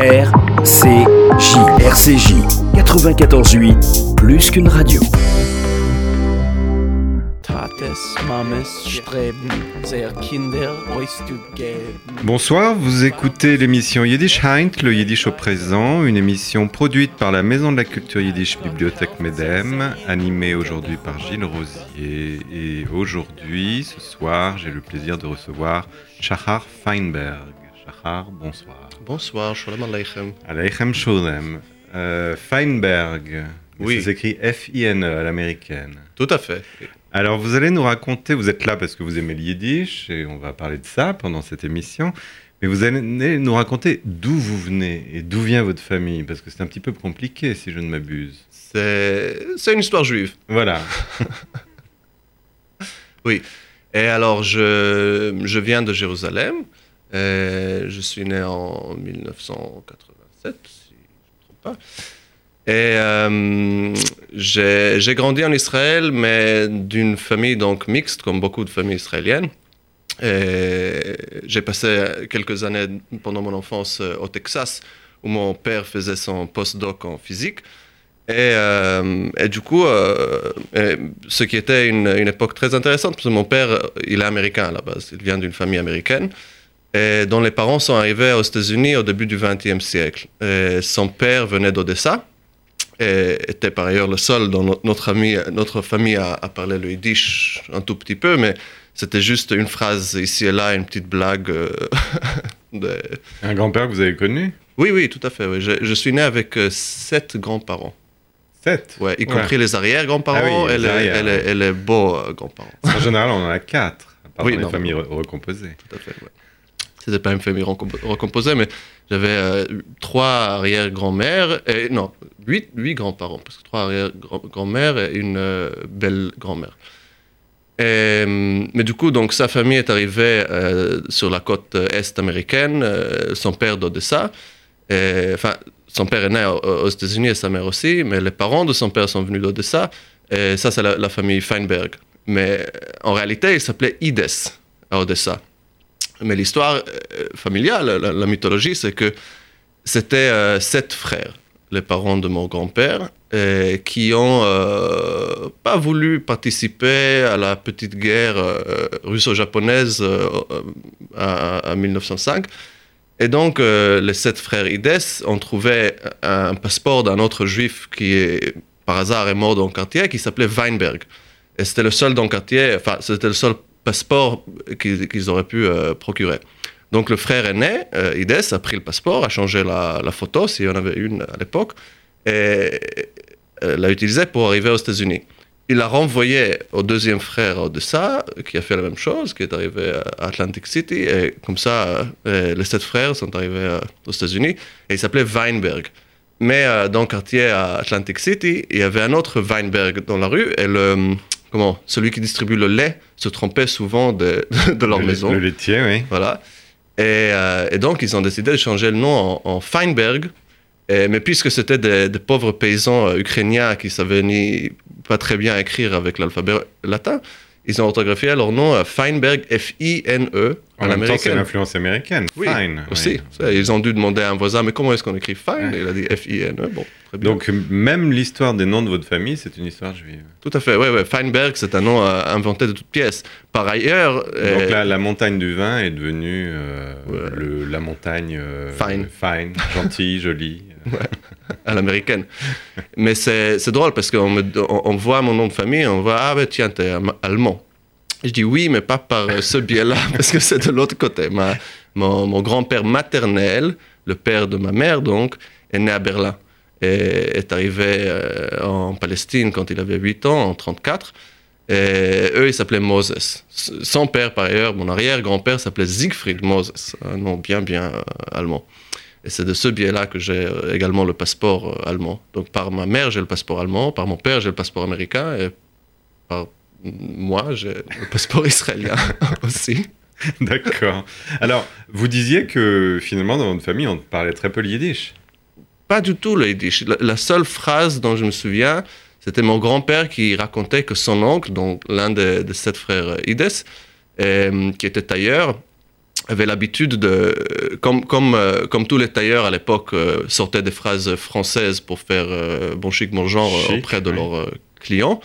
RCJ. RCJ 94.8, plus qu'une radio. Bonsoir, vous écoutez l'émission Yiddish Heint, le Yiddish au présent, une émission produite par la Maison de la Culture Yiddish Bibliothèque Medem, animée aujourd'hui par Gilles Rosier. Et aujourd'hui, ce soir, j'ai le plaisir de recevoir Shahar Feinberg. Bonsoir. Bonsoir, Shalom Aleichem. Aleichem Shalom. Euh, Feinberg, oui. ça s'écrit F-I-N-E à l'américaine. Tout à fait. Alors, vous allez nous raconter, vous êtes là parce que vous aimez le yiddish, et on va parler de ça pendant cette émission, mais vous allez nous raconter d'où vous venez et d'où vient votre famille, parce que c'est un petit peu compliqué, si je ne m'abuse. C'est une histoire juive. Voilà. oui. Et alors, je, je viens de Jérusalem. Je suis né en 1987, si je ne me trompe pas. Et euh, j'ai grandi en Israël, mais d'une famille donc mixte, comme beaucoup de familles israéliennes. J'ai passé quelques années pendant mon enfance euh, au Texas, où mon père faisait son postdoc en physique. Et, euh, et du coup, ce qui était une, une, époque très intéressante, parce que mon père, il est américain à la base, il vient d'une famille américaine, et dont les parents sont arrivés aux États-Unis au début du XXe siècle. Et son père venait d'Odessa, était par ailleurs le seul dans notre, ami, notre famille à, parler le yiddish un tout petit peu, mais c'était juste une phrase ici et là, une petite blague. Euh, un grand-père que vous avez connu? Oui, oui, tout à fait. Je, suis né avec euh, sept grands-parents. Sept? Ouais, y compris les arrière-grands-parents ah et, les, les, beaux euh, grands-parents. En général, on en a quatre, à oui, dans les familles recomposées. Tout à fait, ouais. C'était pas une famille recomposée, mais j'avais euh, trois arrière-grand-mères, et non, huit, huit grands-parents, parce que trois arrière-grand-mères et une euh, belle grand-mère. Euh, mais du coup, donc, sa famille est arrivée sur la côte est américaine, son père d'Odessa. Enfin, son père est né aux, États-Unis et sa mère aussi, mais les parents de son père sont venus d'Odessa. Ça, c'est la, famille Feinberg. Mais en réalité, il s'appelait Ides à Odessa. Mais l'histoire euh, familiale, la, mythologie, c'est que c'était euh, sept frères, les parents de mon grand-père, qui ont euh, pas voulu participer à la petite guerre russo-japonaise en 1905. Et donc, les sept frères Ides ont trouvé un passeport d'un autre juif qui, est, par hasard, est mort dans le quartier, qui s'appelait Weinberg. Et c'était le seul dans le quartier, enfin, c'était le seul passeport qu'ils auraient pu euh, procurer. Donc le frère aîné, euh, Ides, a pris le passeport, a changé la, photo, s'il y en avait une à l'époque, et euh, l'a utilisé pour arriver aux États-Unis. Il l'a renvoyé au deuxième frère de ça, qui a fait la même chose, qui est arrivé à Atlantic City, et comme ça, les sept frères sont arrivés aux États-Unis, et il s'appelait Weinberg. Mais dans le quartier à Atlantic City, il y avait un autre Weinberg dans la rue, et le, comment, celui qui distribue le lait se trompait souvent de, de leur maison. Le laitier, oui. Voilà. Et, euh, et, donc, ils ont décidé de changer le nom en, Feinberg. Et, mais puisque c'était des, pauvres paysans euh, ukrainiens qui savaient ni pas très bien écrire avec l'alphabet latin, ils ont orthographié leur nom à Feinberg, F-I-N-E. En, même temps, c'est l'influence américaine. Oui, Fine. Aussi. Ils ont dû demander à un voisin, mais comment est-ce qu'on écrit Fine? Il a dit F-I-N-E. Bon, très bien. Donc, même l'histoire des noms de votre famille, c'est une histoire juive. Tout à fait, oui. Ouais. Feinberg, c'est un nom euh, inventé de toutes pièces. Par ailleurs. Euh, Donc, là, la montagne du vin est devenue euh, le, la montagne. fine. Fine, gentille, jolie. À l'américaine. Mais c'est drôle parce qu'on on, voit mon nom de famille, on voit, ah ben tiens, t'es allemand. Je dis oui, mais pas par ce biais-là, parce que c'est de l'autre côté. Ma, mon, grand-père maternel, le père de ma mère donc, est né à Berlin et est arrivé euh, en Palestine quand il avait 8 ans, en 34. Et eux, ils s'appelaient Moses. Son père, par ailleurs, mon arrière-grand-père s'appelait Siegfried Moses, un nom bien, bien euh, allemand. Et c'est de ce biais-là que j'ai euh, également le passeport euh, allemand. Donc par ma mère, j'ai le passeport allemand, par mon père, j'ai le passeport américain, et par moi, j'ai le passeport israélien aussi. D'accord. Alors, vous disiez que finalement, dans votre famille, on parlait très peu le yiddish. Pas du tout le yiddish. La, seule phrase dont je me souviens, c'était mon grand-père qui racontait que son oncle, donc l'un des, sept frères Ides, euh, qui était tailleur, avait l'habitude de, comme, comme, euh, comme tous les tailleurs à l'époque euh, sortaient des phrases françaises pour faire euh, bon chic, bon genre Chic, auprès de leurs clients.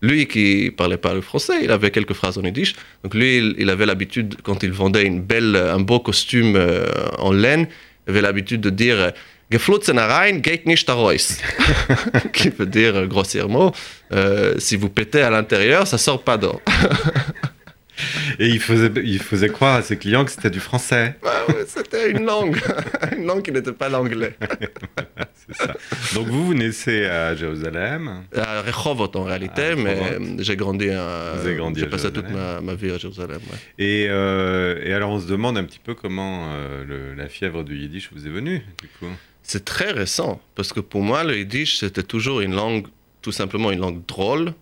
Lui qui parlait pas le français, il avait quelques phrases en yiddish. Donc lui, il, il avait l'habitude, quand il vendait une belle, un beau costume en laine, il avait l'habitude de dire Geflutzen rein, geht nicht raus. qui veut dire grossièrement, si vous pétez à l'intérieur, ça sort pas d'or. Et il faisait, il faisait croire à ses clients que c'était du français. Bah C'était une langue, une langue qui n'était pas l'anglais. Ça. Donc vous, vous naissez à Jérusalem. À Rehovot en réalité, mais j'ai grandi à. Vous avez grandi J'ai passé toute ma, ma vie à Jérusalem. ouais. Et, euh, et alors on se demande un petit peu comment euh, le- la fièvre du yiddish vous est venue, du coup. C'est très récent, parce que pour moi, le yiddish, c'était toujours une langue, tout simplement une langue drôle,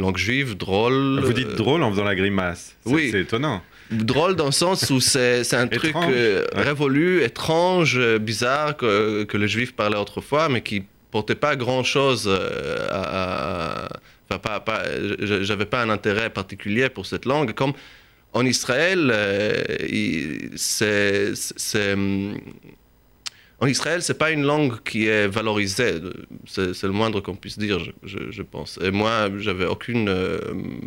langue juive drôle. Vous dites euh, drôle en faisant la grimace. Oui. C'est étonnant. Drôle dans le sens où c'est un truc euh, ouais. révolu, étrange, euh, bizarre que, que les juifs parlaient autrefois, mais qui portait pas grand-chose à... Enfin, pas, j'avais pas un intérêt particulier pour cette langue. Comme en Israël, euh, c'est... En Israël, c'est pas une langue qui est valorisée. C'est le moindre qu'on puisse dire, je, je- je pense. Et moi, j'avais aucune euh,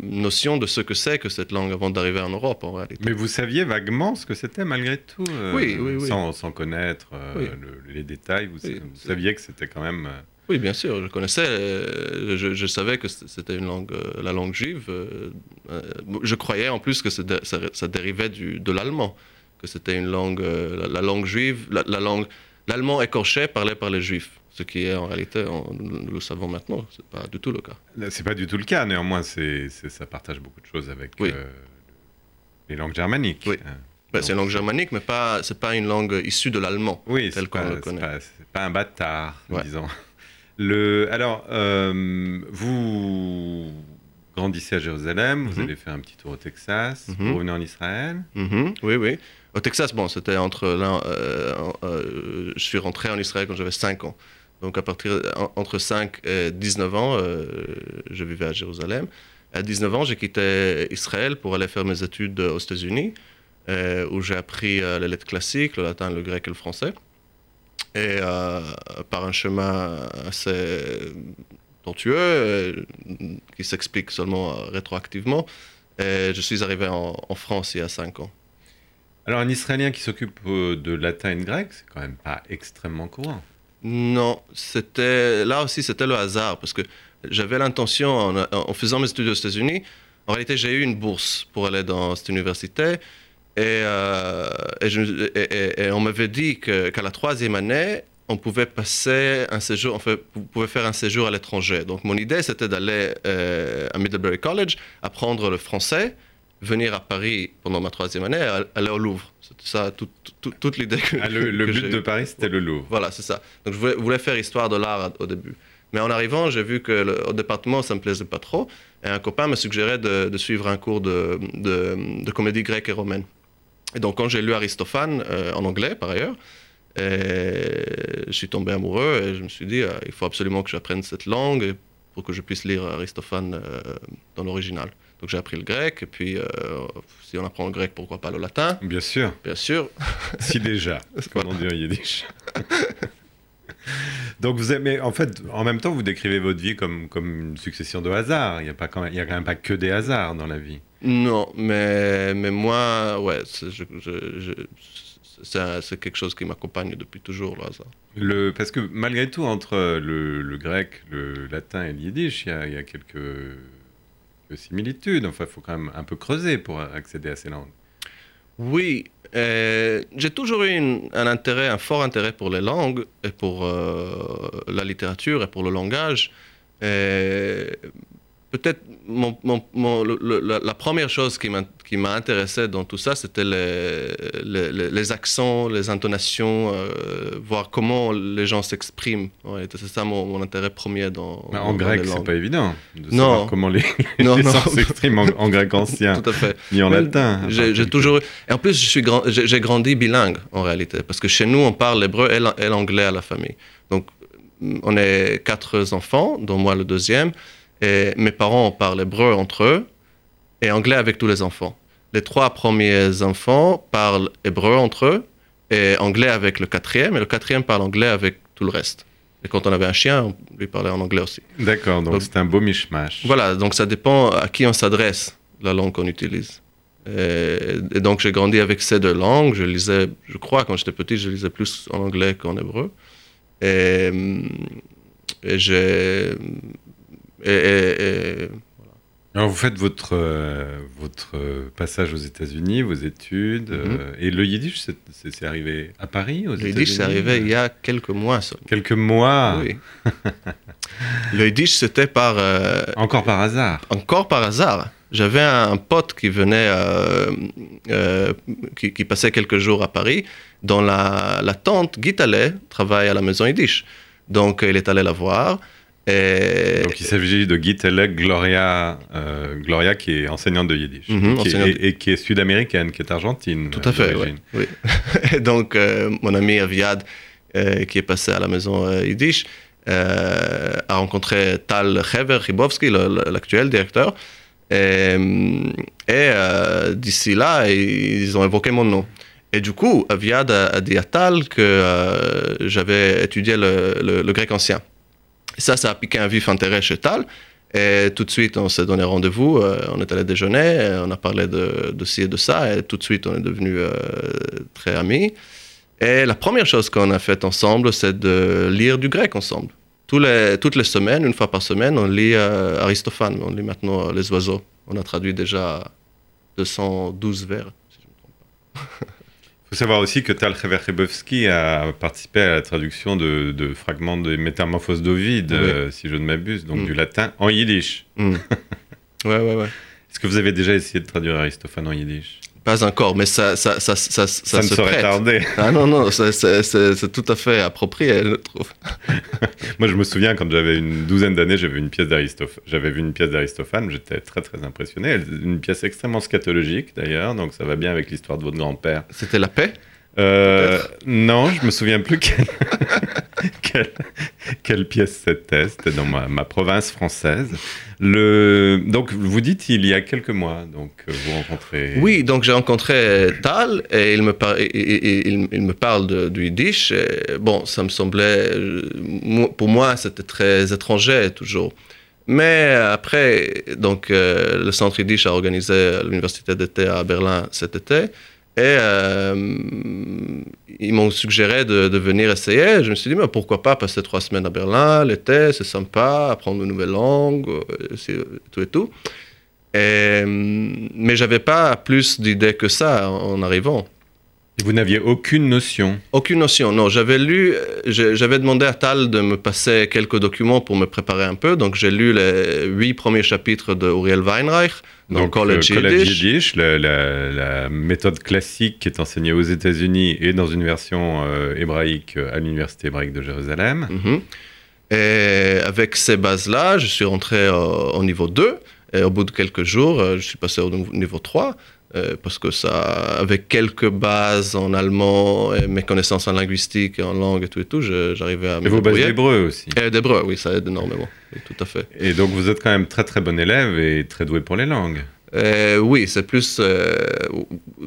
notion de ce que c'est que cette langue avant d'arriver en Europe, en réalité. Mais vous saviez vaguement ce que c'était malgré tout euh, Oui, oui, oui. Sans, sans connaître euh, Oui. le- les détails, vous, Oui. vous saviez que c'était quand même... Oui, bien sûr, je connaissais, euh, je, je savais que c'était une langue, la langue juive. Je croyais en plus que ça, ça dérivait du, de l'allemand, que c'était une langue, la, la langue juive, la, la langue, l'allemand écorché parlé par les juifs. Ce qui est en réalité, on- nous le savons maintenant, c'est pas du tout le cas. C'est pas du tout le cas, néanmoins, c'est, ça partage beaucoup de choses avec Oui. euh, les langues germaniques. Oui. Euh, Ouais, c'est une langue germanique, mais pas, c'est pas une langue issue de l'allemand. Oui, tel qu'on pas, le connaît. c'est pas un bâtard, Ouais. disons. Le, alors, euh, vous grandissez à Jérusalem, vous Mhm. allez faire un petit tour au Texas, Mhm. vous revenez en Israël. Mhm, oui, oui. Au Texas, bon, c'était entre là, euh, euh, je suis rentré en Israël quand j'avais 5 ans. Donc à partir en- entre 5 et 19 ans, euh, je vivais à Jérusalem. À 19 ans, j'ai quitté Israël pour aller faire mes études aux États-Unis, où j'ai appris les lettres classiques, le latin, le grec et le français. Et par un chemin assez tortueux, qui s'explique seulement rétroactivement, je suis arrivé en, en France il y a 5 ans. Alors, un Israélien qui s'occupe euh, de latin et grec, c'est quand même pas extrêmement courant. Non, c'était là aussi c'était le hasard parce que j'avais l'intention en, faisant mes études aux États-Unis. En réalité, j'ai eu une bourse pour aller dans cette université et, euh, on m'avait dit qu'à la troisième année, on pouvait passer un séjour, pouvez faire un séjour à l'étranger. Donc mon idée c'était d'aller euh, à Middlebury College, apprendre le français, venir à Paris pendant ma troisième année, aller au Louvre. C'était ça toute, toute- toute l'idée que Ah, le le que but de Paris, c'était le Louvre. voilà, c'est ça. Donc je voulais, voulais faire histoire de l'art au début. Mais en arrivant, j'ai vu que le- au département, ça me plaisait pas trop. Et un copain me suggérait de, de suivre un cours de, de- de comédie grecque et romaine. Et donc quand j'ai lu Aristophane, euh, en anglais par ailleurs, et je suis tombé amoureux et je me suis dit, euh, il faut absolument que j'apprenne cette langue pour que je puisse lire Aristophane euh, dans l'original. Donc j'ai appris le grec, et puis euh, si on apprend le grec, pourquoi pas le latin, Bien sûr, bien sûr. si déjà, comme on dit en yiddish. Donc vous mais en fait, en même temps, vous décrivez votre vie comme, comme une succession de hasards. Il n'y a, pas quand même, il y a quand même pas que des hasards dans la vie. Non, mais, mais moi, ouais, c'est je- je- je- c'est un- c'est quelque chose qui m'accompagne depuis toujours, le hasard. Le, parce que malgré tout, entre le, le grec, le latin et le yiddish, il y a, il y a quelques, similitudes. Enfin, il faut quand même un peu creuser pour accéder à ces langues. Oui, euh, j'ai toujours eu un intérêt, un fort intérêt pour les langues et pour euh, la littérature et pour le langage. Et Peut-être mon, mon- mon- le- le- la, première chose qui m'a intéressé dans tout ça, c'était les, les, les- les accents, les intonations, euh, voir comment les gens s'expriment. Ouais, c'est ça mon, intérêt premier dans, Mais en dans grec, c'est pas évident de Non. savoir comment les, Non, les sens s'expriment en, en grec ancien, Tout à fait. ni en Mais latin. J'ai toujours Et en plus, grand- j'ai j'ai grandi bilingue en réalité, parce que chez nous, on parle l'hébreu et l'an- et l'anglais à la famille. Donc, on est quatre enfants, dont moi le deuxième, et mes parents on parle hébreu entre eux et anglais avec tous les enfants. les trois premiers enfants parlent hébreu entre eux et anglais avec le quatrième, et le quatrième parle anglais avec tout le reste. Et quand on avait un chien, on lui parlait en anglais aussi. D'accord, donc c'est un beau mishmash. Voilà, donc ça dépend à qui on s'adresse, la langue qu'on utilise. Et, et donc j'ai grandi avec ces deux langues. Je lisais, je crois, quand j'étais petit, je lisais plus en anglais qu'en hébreu. Et, et j'ai. Et, et- et- Alors vous faites votre, euh, votre euh, passage aux États-Unis, vos études, Mhm. euh, et le yiddish, c'est- arrivé à Paris, aux le yiddish, c'est arrivé il y a quelques mois seulement. Quelques mois, Oui. le yiddish, c'était par. euh, encore par hasard. encore par hasard. J'avais un pote qui venait, euh, euh, qui, qui passait quelques jours à Paris, dont la, la tante Guy Tallet travaille à la maison Yiddish. Donc il est allé la voir. Et Donc il s'agit de Guy Telek, Gloria, euh, Gloria qui est enseignante de yiddish, Mhm, qui est- enseignante. et, et qui est sud-américaine, qui est argentine. Tout à fait, oui. Et donc, euh, mon ami Aviad, euh, qui est passé à la maison Yiddish, a rencontré Tal Hever le- l'actuel directeur. Et, et, d'ici là, ils ont évoqué mon nom. Et du coup, Aviad a, a dit à Tal que j'avais étudié le, le- le grec ancien. Ça, ça a piqué un vif intérêt chez Tal. Et tout de suite, on s'est donné rendez-vous, euh, on est allé déjeuner, et on a parlé de, ci et de ça, et tout de suite, on est devenus euh, très amis. Et la première chose qu'on a faite ensemble, c'est de lire du grec ensemble. Toutes les semaines, une fois par semaine, on lit euh, Aristophane, on lit maintenant euh, Les Oiseaux. On a traduit déjà 212 vers. Il faut savoir aussi que Tal a participé à la traduction de, de fragments des Métamorphoses d'Ovide, Oui. euh, si je ne m'abuse, donc Mm. du latin en yiddish. Hmm. ouais, ouais, ouais. Est-ce que vous avez déjà essayé de traduire Aristophane en yiddish? Pas encore, mais ça, ça, ça, ça, ça, se saurait prête. tarder. Ah non, non, c'est- tout à fait approprié, je trouve. Moi, je me souviens quand j'avais une douzaine d'années, j'avais une pièce d'Aristophane. J'avais vu une pièce d'Aristophane, j'étais très très impressionné. Une pièce extrêmement scatologique d'ailleurs, donc ça va bien avec l'histoire de votre grand-père. C'était la paix? Euh, non, je me souviens plus quelle, quelle, pièce c'était. C'était dans ma, province française. Le, donc, vous dites il y a quelques mois, donc euh, vous rencontrez. Oui, donc j'ai rencontré Tal et il me, il, me parle de, du Yiddish. Bon, ça me semblait, euh, pour moi, c'était très étranger toujours. Mais après, donc, euh, le centre Yiddish a organisé l'université d'été à Berlin cet été. Euh, ils m'ont suggéré de, venir essayer. Je me suis dit, mais pourquoi pas passer trois semaines à Berlin, l'été, c'est sympa, apprendre une nouvelle langue, euh, tout et tout. Et, mais j'avais pas plus d'idées que ça en arrivant. Vous n'aviez aucune notion. Aucune notion. Non, j'avais lu, euh, j'avais demandé à Tal de me passer quelques documents pour me préparer un peu. Donc j'ai lu les huit premiers chapitres de Uriel Weinreich dans Donc, College euh, college Yiddish. Yiddish, la, la- la méthode classique qui est enseignée aux États-Unis et dans une version euh, hébraïque euh, à l'université hébraïque de Jérusalem. Mhm. Et avec ces bases-là, je suis rentré au, au niveau 2. Et au bout de quelques jours, je suis passé au niveau 3. Euh, parce que ça, avec quelques bases en allemand et mes connaissances en linguistique et en langue et tout et tout, j'arrivais à Et vos bases d'hébreu aussi. Et d'hébreu, oui, ça aide énormément. Oui, tout à fait. Et donc vous êtes quand même très très bon élève et très doué pour les langues. Euh, oui, c'est plus. euh,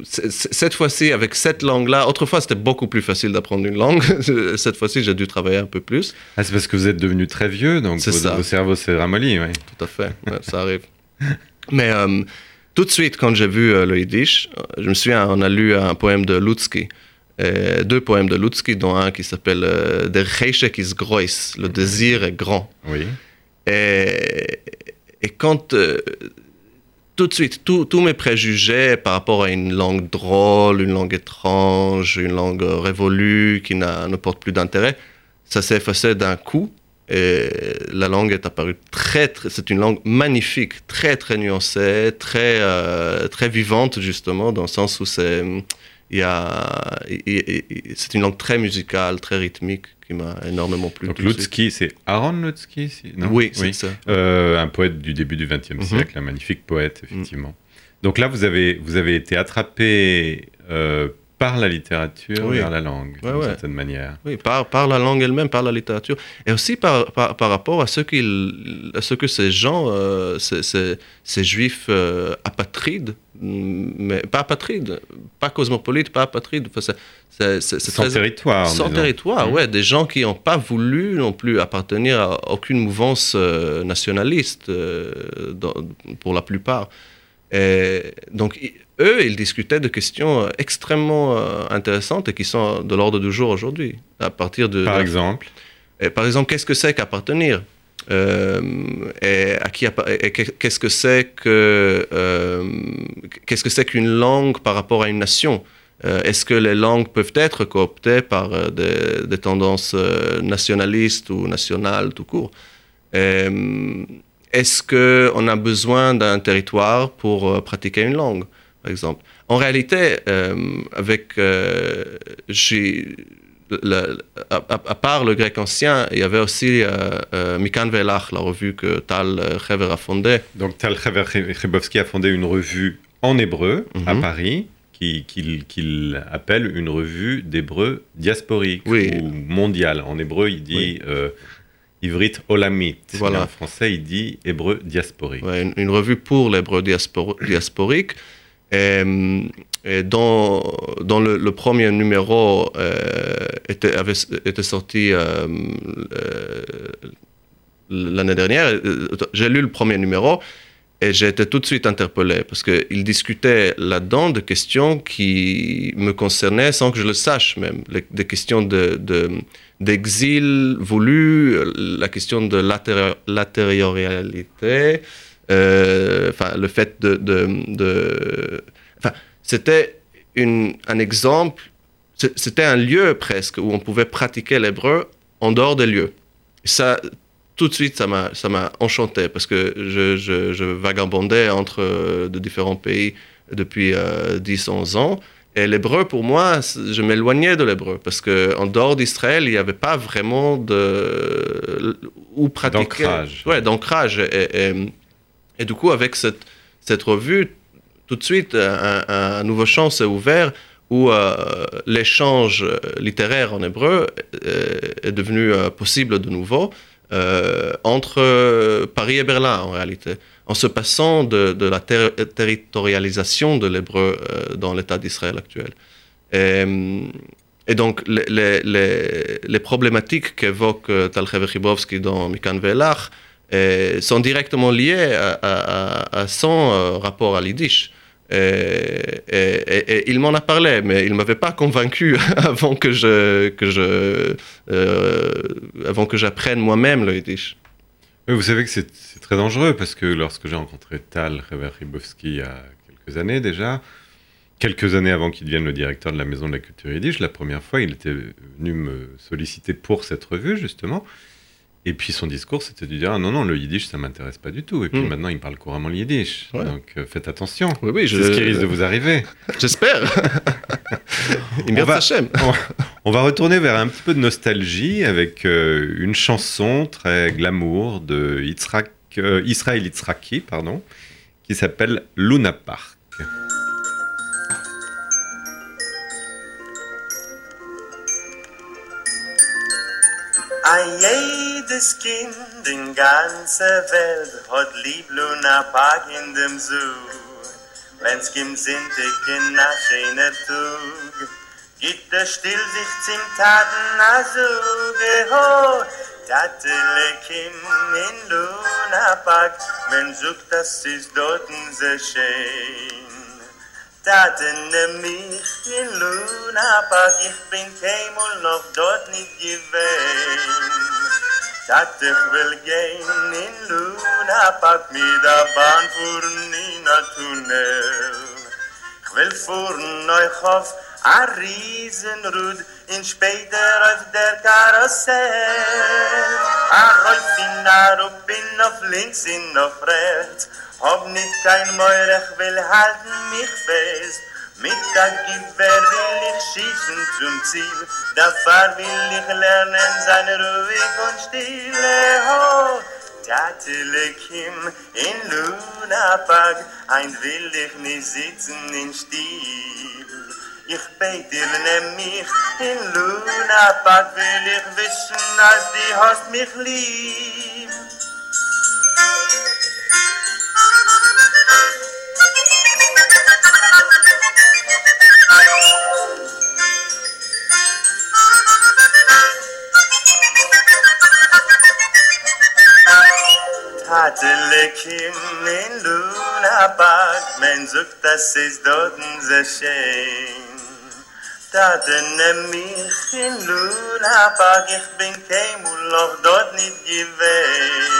cette fois-ci, avec cette langue-là, autrefois c'était beaucoup plus facile d'apprendre une langue. cette fois-ci, j'ai dû travailler un peu plus. Ah, c'est parce que vous êtes devenu très vieux, donc vos, ça. vos cerveaux s'est ramolli, oui. Tout à fait, ouais, ça arrive. Mais euh, tout de suite, quand j'ai vu euh, le Yiddish, euh, je me souviens, on a lu un poème de Lutzki. euh, deux poèmes de Lutzki, dont un qui s'appelle Der Cheshek is groß, le désir est grand. Oui. Et, et quand tout de suite, tous mes préjugés par rapport à une langue drôle, une langue étrange, une langue révolue qui ne porte plus d'intérêt, ça s'est effacé d'un coup. Et la langue est apparue très, très c'est une langue magnifique, très, très nuancée, très, euh, très vivante, justement, dans le sens où c'est, il y a, c'est une langue très musicale, très rythmique, qui m'a énormément plu. Donc. Lutzki, c'est Aaron Lutzki si- non? Oui, c'est ça. Euh, un poète du début du XXe Mhm. siècle, un magnifique poète, effectivement. Donc là, vous avez, vous avez été attrapé euh, par la littérature Oui. vers la langue, Ouais, d'une ouais. certaine manière. Oui, par, par la langue elle-même, par la littérature, et aussi par, par, par rapport à ce, à ce que ces gens, euh, ces, ces- ces juifs euh, apatrides, mm, mais pas apatrides, pas cosmopolites, pas apatrides, enfin, c'est, c'est, c'est- c'est Sans très- territoire. sans disons. territoire, Mm. ouais, des gens qui n'ont pas voulu non plus appartenir à aucune mouvance euh, nationaliste, dans- pour la plupart. Et donc, eux, ils discutaient de questions euh, extrêmement euh, intéressantes et qui sont de l'ordre du jour aujourd'hui. À partir de. Par exemple, Et par exemple, qu'est-ce que c'est qu'appartenir? Euh, et à qui qu'est-ce que c'est que euh, qu'est-ce que c'est qu'une langue par rapport à une nation? Euh, Est-ce que les langues peuvent être cooptées par des, des tendances nationalistes ou nationales tout court? Est-ce qu'on a besoin d'un territoire pour pratiquer une langue, par exemple En réalité, euh, avec euh, j'ai- le- à, part le grec ancien, il y avait aussi euh, euh, Mikan Velach, la revue que Tal Hever a fondée. donc Tal Chabovsky a fondé une revue en hébreu à Mhm. Paris qui- qu'il qu'il appelle une revue d'hébreu diasporique Oui. ou mondiale. En hébreu, il dit Ivrit Olamit. Voilà. Et en français, il dit hébreu diasporique. Ouais, une, une revue pour l'hébreu diaspor- diasporique. Et, et dans, dans le, premier numéro euh, était, sorti euh, euh, l'année dernière. Euh, J'ai lu le premier numéro et j'ai été tout de suite interpellé parce qu'il discutait là-dedans de questions qui me concernaient sans que je le sache même. Des questions de, de- d'exil voulu, la question de euh, enfin, le fait de... de- enfin, c'était une- un exemple, c'était un lieu presque où on pouvait pratiquer l'hébreu en dehors des lieux. Ça, tout de suite, ça m'a, ça m'a enchanté parce que je, je, je vagabondais entre euh, de différents pays depuis euh, 10-11 ans. Et l'hébreu, pour moi, je m'éloignais de l'hébreu parce qu'en dehors d'Israël, il n'y avait pas vraiment de. où pratiquer. D'ancrage. Ouais, d'ancrage. Et, et, et du coup, avec cette, cette revue, tout de suite, un, nouveau champ s'est ouvert où euh, l'échange littéraire en hébreu euh, est devenu euh, possible de nouveau euh, entre euh, Paris et Berlin, en réalité, en se passant de, la ter- territorialisation de l'hébreu euh, dans l'État d'Israël actuel. Et, donc, les, les- problématiques qu'évoque euh, Tal Hever Chibovsky dans Mikan Velach euh, sont directement liées à, son euh, rapport à l'Yiddish. Et, et- il m'en a parlé, mais il ne m'avait pas convaincu avant que je, euh, avant que j'apprenne moi-même le Yiddish. Vous savez que c'est très dangereux parce que lorsque j'ai rencontré Tal Ribowski il y a quelques années déjà, quelques années avant qu'il devienne le directeur de la Maison de la Culture Yiddish, la première fois, il était venu me solliciter pour cette revue, justement. Et puis son discours, c'était de dire ah, non, non, le Yiddish, ça m'intéresse pas du tout. Et puis Mm. maintenant, il parle couramment le Yiddish. Ouais. Donc euh, faites attention. Oui, oui, C'est ce qui risque de vous arriver. J'espère. On va-. On va retourner vers un petit peu de nostalgie avec euh, une chanson très glamour de Yitzhak, euh, Israël Yitzhaki, pardon, qui s'appelle Luna Park. Ein jedes Kind in ganzer Welt hat lieb Luna Park in dem Zoo. Wenn's kim sind ich in a schöner Tug, gibt es still sich zum Taten a Suge ho. Tatele kim in Luna Park, men sucht das ist dorten sehr schön. Mich in Luna Park, ich bin keinmal noch dort nicht gewesen. Tat ich will gehen in Luna Park mit der Bahn fuhren in a Tunnel. Ich will fuhren euch auf a Riesenrud in später auf der Karussell. Ach, auf in a Ruppin auf links in auf rechts. Hab nicht kein Meuer, ich will halten mich fest. Mit der Gewehr will ich schießen zum Ziel. Dafür will ich lernen, sein ruhig und stille. Ho, Tatele Kim in Luna Park, ein will ich nicht sitzen in Stiel. Ich beit dir nimm mich in Luna Park will ich wissen, als die hast mich lieb. Tatelekin in Luna Park, men sucht, das ist dort sehr schön. dat nem min khin luna pag ich bin kein und loch dort nit gewein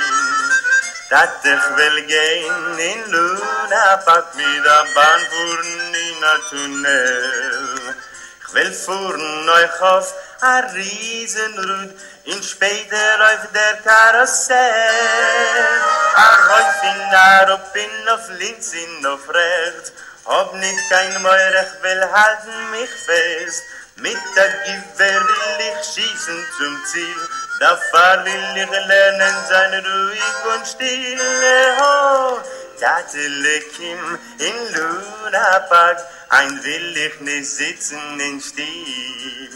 dat ich will gein in luna pag mi da ban furn in a tunnel. Ich will furn euch auf a riesen rud in speter auf der karussell. A reuf in a rup in auf links in auf rechts. Ob nicht kein Meurer, ich will halten mich fest. Mit der Gewehr will ich schießen zum Ziel, da fahr will ich lernen sein ruhig und stille. Oh, Tatele Kim in Luna Park, ein will ich nicht sitzen in Stil.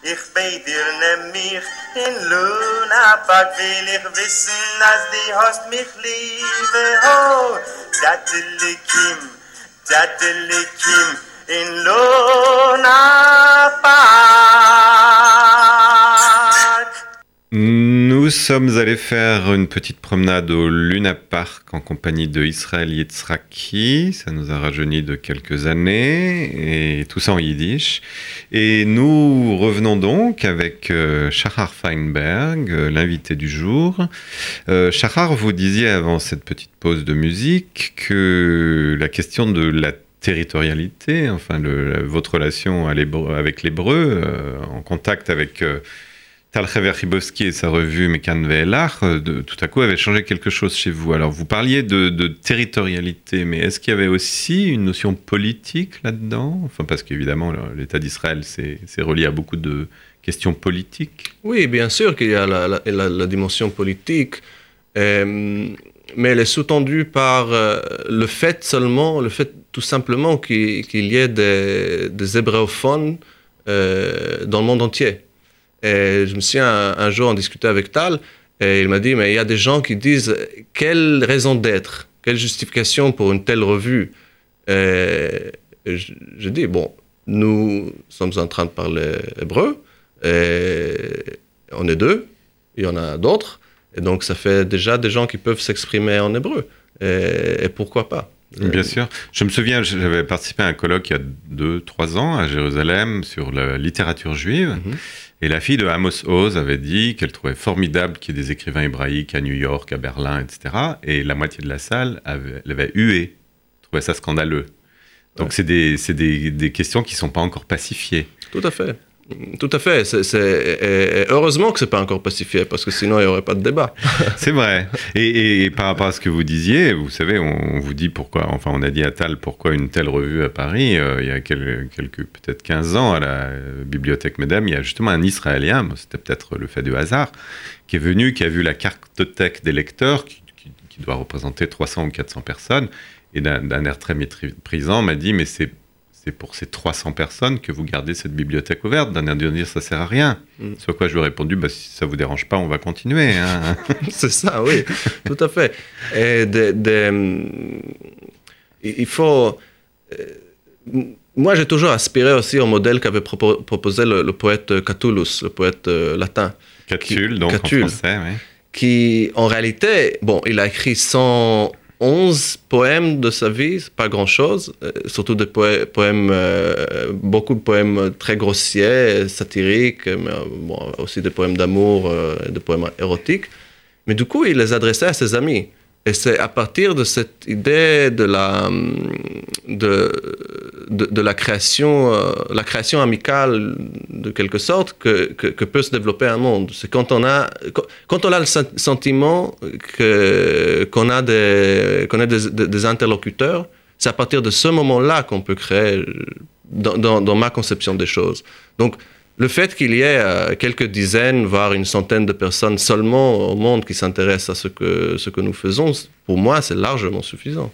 Ich beit dir nimm mich in Luna Park, will ich wissen, als die hast mich liebe. Oh, Tatele Kim, Tatele Kim in Luna Park. Nous sommes allés faire une petite promenade au Luna Park en compagnie de Israël Yitzhaki. Ça nous a rajeuni de quelques années, et tout ça en yiddish. Et nous revenons donc avec euh, Shahar Feinberg, euh, l'invité du jour. Euh, Shahar, vous disiez avant cette petite pause de musique que la question de la territorialité, enfin le- votre relation à avec l'hébreu, euh, en contact avec euh, Tal Ribowski et sa revue Mekan Ve'elach, euh, tout à coup avait changé quelque chose chez vous. Alors vous parliez de, territorialité, mais est-ce qu'il y avait aussi une notion politique là-dedans? Enfin parce qu'évidemment l'État d'Israël c'est relié à beaucoup de questions politiques. Oui, bien sûr qu'il y a la, dimension politique, euh, mais elle est sous-tendue par euh, le fait seulement, le fait tout simplement qu'il y ait des, des dans le monde entier. Je me souviens un, jour en discutant avec Tal, et il m'a dit, mais il y a des gens qui disent, quelle raison d'être, quelle justification pour une telle revue? Et je, dis, bon, nous sommes en train de parler hébreu, et on est deux, il y en a d'autres, et donc ça fait déjà des gens qui peuvent s'exprimer en hébreu. Et pourquoi pas? Bien sûr. Je me souviens, j'avais participé à un colloque il y a deux, trois ans à Jérusalem sur la littérature juive. Mhm. Et la fille de Amos Oz avait dit qu'elle trouvait formidable qu'il y ait des écrivains hébraïques à New York, à Berlin, etc. Et la moitié de la salle avait, l'avait hué, trouvait ça scandaleux. Donc Ouais. c'est des, c'est des, des questions qui ne sont pas encore pacifiées. Tout à fait. Tout à fait. Et heureusement que c'est pas encore pacifié, parce que sinon il n'y aurait pas de débat. C'est vrai. Et, par rapport à ce que vous disiez, vous savez, on, vous dit pourquoi, enfin, on a dit à Tal pourquoi une telle revue à Paris, euh, il y a quel- quelques, peut-être 15 ans, à la Bibliothèque Mesdames, il y a justement un Israélien, c'était peut-être le fait du hasard, qui est venu, qui a vu la cartothèque des lecteurs, qui, qui- doit représenter 300 ou 400 personnes, et d'un air très méprisant m'a dit, mais c'est. C'est pour ces 300 personnes que vous gardez cette bibliothèque ouverte. D'un air de dire ça sert à rien. Mm. Soit quoi je lui ai répondu, bah, si ça vous dérange pas, on va continuer. hein. c'est ça, oui, tout à fait. Et de- de, il faut. euh, Moi, j'ai toujours aspiré aussi au modèle qu'avait propo- proposé le, le poète Catullus, le poète euh, latin. Catulle, donc Catulle. en français, oui. qui, en réalité, bon, il a écrit 111 poèmes de sa vie, pas grand-chose, euh, surtout des poè- poèmes, euh, beaucoup de poèmes très grossiers, satiriques, mais euh, aussi des poèmes d'amour, euh, des poèmes érotiques. Mais du coup, il les adressait à ses amis. Et c'est à partir de cette idée de la, de, de, la, création, euh, la création amicale, de quelque sorte, que, que, peut se développer un monde. C'est quand on a, quand- on a le sen- sentiment que, qu'on a, des, qu'on a des- des interlocuteurs, c'est à partir de ce moment-là qu'on peut créer, dans, dans, dans ma conception des choses. Donc, le fait qu'il y ait euh, quelques dizaines, voire une centaine de personnes seulement au monde qui s'intéressent à ce que, ce que nous faisons, pour moi, c'est largement suffisant.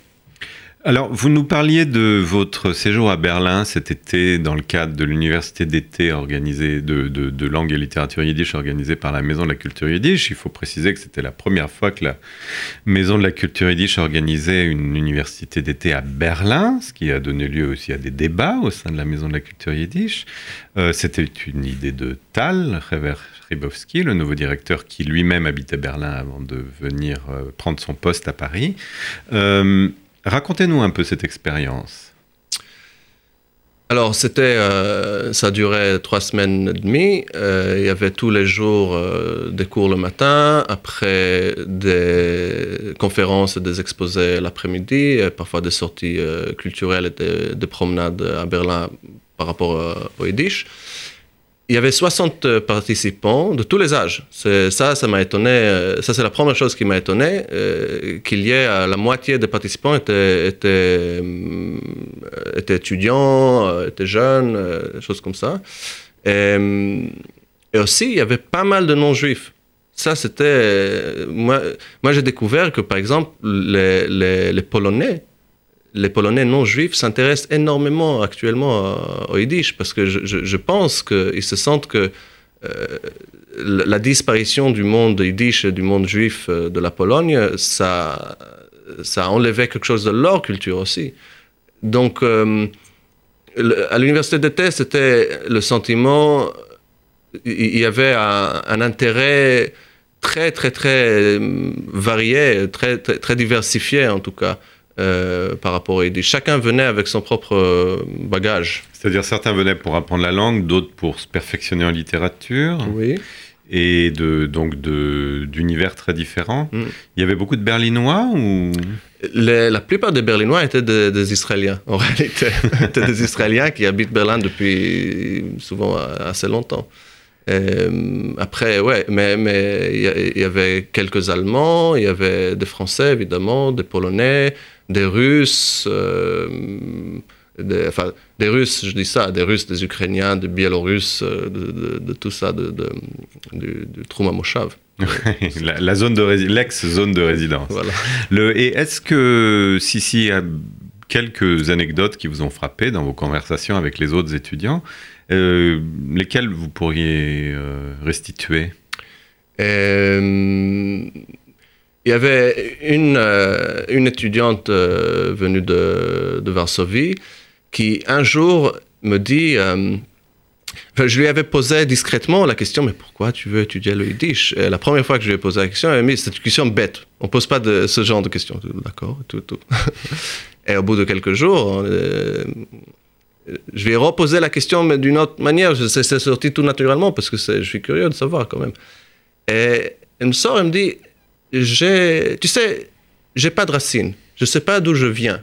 Alors, vous nous parliez de votre séjour à Berlin cet été dans le cadre de l'université d'été organisée de, de, langue et littérature yiddish organisée par la Maison de la culture yiddish. Il faut préciser que c'était la première fois que la Maison de la culture yiddish organisait une université d'été à Berlin, ce qui a donné lieu aussi à des débats au sein de la Maison de la culture yiddish. Euh, c'était une idée de Tal, Rever Ribowski, le nouveau directeur qui lui-même habitait Berlin avant de venir euh, prendre son poste à Paris. Euh, Racontez-nous un peu cette expérience. Alors, c'était, euh, ça durait trois semaines et demie. Euh, il y avait tous les jours euh, des cours le matin, après des conférences et des exposés l'après-midi, parfois des sorties culturelles et des, promenades à Berlin par rapport au Yiddish il y avait 60 participants de tous les âges. Ça, ça m'a étonné. Euh, ça, c'est la première chose qui m'a étonné, euh, qu'il y ait euh, la moitié des participants étaient, étaient, étudiants, étaient jeunes, choses comme ça. Et, aussi, il y avait pas mal de non-juifs. Ça, c'était... Moi, moi j'ai découvert que, par exemple, les Polonais les Polonais non juifs s'intéressent énormément actuellement au Yiddish parce que je, pense qu'ils se sentent que euh, la disparition du monde Yiddish et du monde juif euh, de la Pologne, ça, ça a enlevé quelque chose de leur culture aussi. Donc, euh, à l'université d'été, c'était le sentiment, il y avait un, intérêt très, très, très varié, très, très diversifié en tout cas. Euh, par rapport à Yiddish. Chacun venait avec son propre euh, bagage. C'est-à-dire certains venaient pour apprendre la langue, d'autres pour se perfectionner en littérature. Oui. Et de, donc d'univers très différents. Mm. Il y avait beaucoup de Berlinois ou? La plupart des Berlinois étaient des, Israéliens, en réalité. étaient des Israéliens qui habitent Berlin depuis souvent assez longtemps. Euh, après, ouais, mais il y, y, avait quelques Allemands, il y avait des Français évidemment, des Polonais, des Russes, euh, des, enfin, des Russes, je dis ça, des Russes, des Ukrainiens, des Biélorusses, euh, de, tout ça, de, du, du Trouma-Moshav. la, zone de l'ex-zone de résidence. Voilà. Le, et est-ce que, si, si, il y a quelques anecdotes qui vous ont frappé dans vos conversations avec les autres étudiants, euh, lesquelles vous pourriez restituer? Il y avait une, euh, une étudiante euh, venue de, de, Varsovie qui un jour me dit, euh, je lui avais posé discrètement la question, mais pourquoi tu veux étudier le Yiddish? Et La première fois que je lui ai posé la question, elle m'a dit, c'est une question bête, on ne pose pas de, ce genre de questions. D'accord, tout, tout. et au bout de quelques jours, je lui ai reposé la question, mais d'une autre manière, c'est sorti tout naturellement, parce que je suis curieux de savoir quand même. Et elle me sort, elle me dit, j'ai, tu sais, j'ai pas de racines. Je sais pas d'où je viens.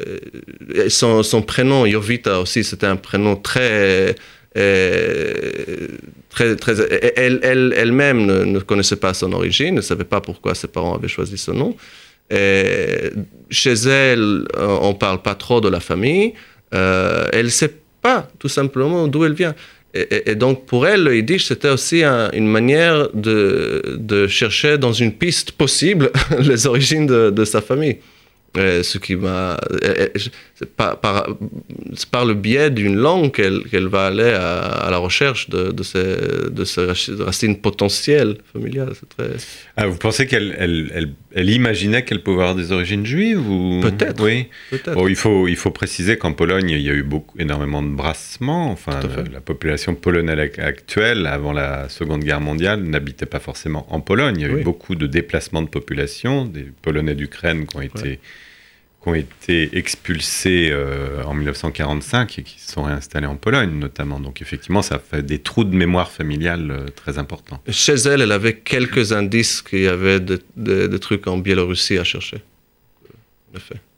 Euh, son, son, prénom, Jovita aussi, c'était un prénom très. Euh, très, très elle, elle, elle-même ne, ne, connaissait pas son origine, ne savait pas pourquoi ses parents avaient choisi ce nom. Chez elle, on parle pas trop de la famille. Euh, elle sait pas, tout simplement, d'où elle vient. Et, donc pour elle, le Yiddish, c'était aussi une manière de, chercher dans une piste possible les origines de sa famille. Euh, ce qui m'a. C'est par, par, par, le biais d'une langue qu'elle va aller à, la recherche de, de, ces, de ces racines potentielles familiales. Très... Ah, vous pensez qu'elle elle, elle, imaginait qu'elle pouvait avoir des origines juives ou... Peut-être. Oui. Peut bon, il, faut, il faut préciser qu'en Pologne, il y a eu beaucoup, énormément de brassements. Enfin, la population polonaise actuelle, avant la Seconde Guerre mondiale, n'habitait pas forcément en Pologne. Il y a eu beaucoup de déplacements de population, des Polonais d'Ukraine qui ont été qui ont été expulsés euh, en 1945 et qui se sont réinstallés en Pologne notamment. Donc effectivement, ça fait des trous de mémoire familiale euh, très importants. Chez elle, elle avait quelques indices qu'il y avait des trucs en Biélorussie à chercher.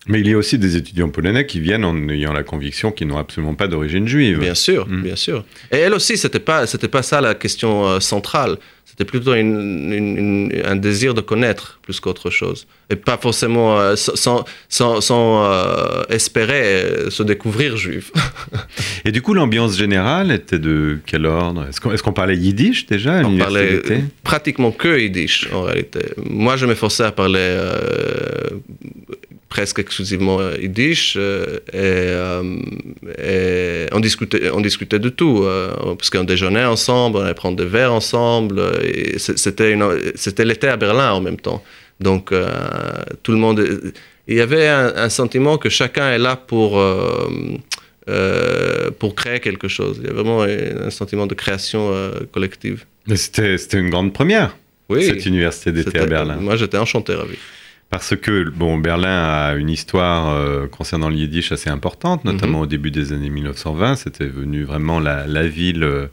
Mais il y a aussi des étudiants polonais qui viennent en ayant la conviction qu'ils n'ont absolument pas d'origine juive. Bien sûr, mm. bien sûr. Et elle aussi, c'était pas, c'était pas ça la question euh, centrale. C'était plutôt un désir de connaître plus qu'autre chose. Et pas forcément euh, sans, sans, sans euh, espérer euh, se découvrir juif. Et du coup, l'ambiance générale était de quel ordre? Est-ce qu'on est parlait yiddish déjà à On parlait pratiquement que yiddish en réalité. Moi, je m'efforçais à parler presque exclusivement yiddish et, et on discutait on discutait de tout parce qu'on déjeunait ensemble on allait prendre des verres ensemble c'était c'était l'été à Berlin en même temps. Donc euh, tout le monde il y avait un, un sentiment que chacun est là pour euh, euh, pour créer quelque chose. Il y a vraiment un sentiment de création euh, collective. Mais C'était une grande première, oui. cette université d'été à Berlin. moi j'étais enchanté ravi. Parce que bon, Berlin a une histoire euh, concernant le yiddish assez importante, notamment au début des années 1920. C'était venu vraiment la, la ville,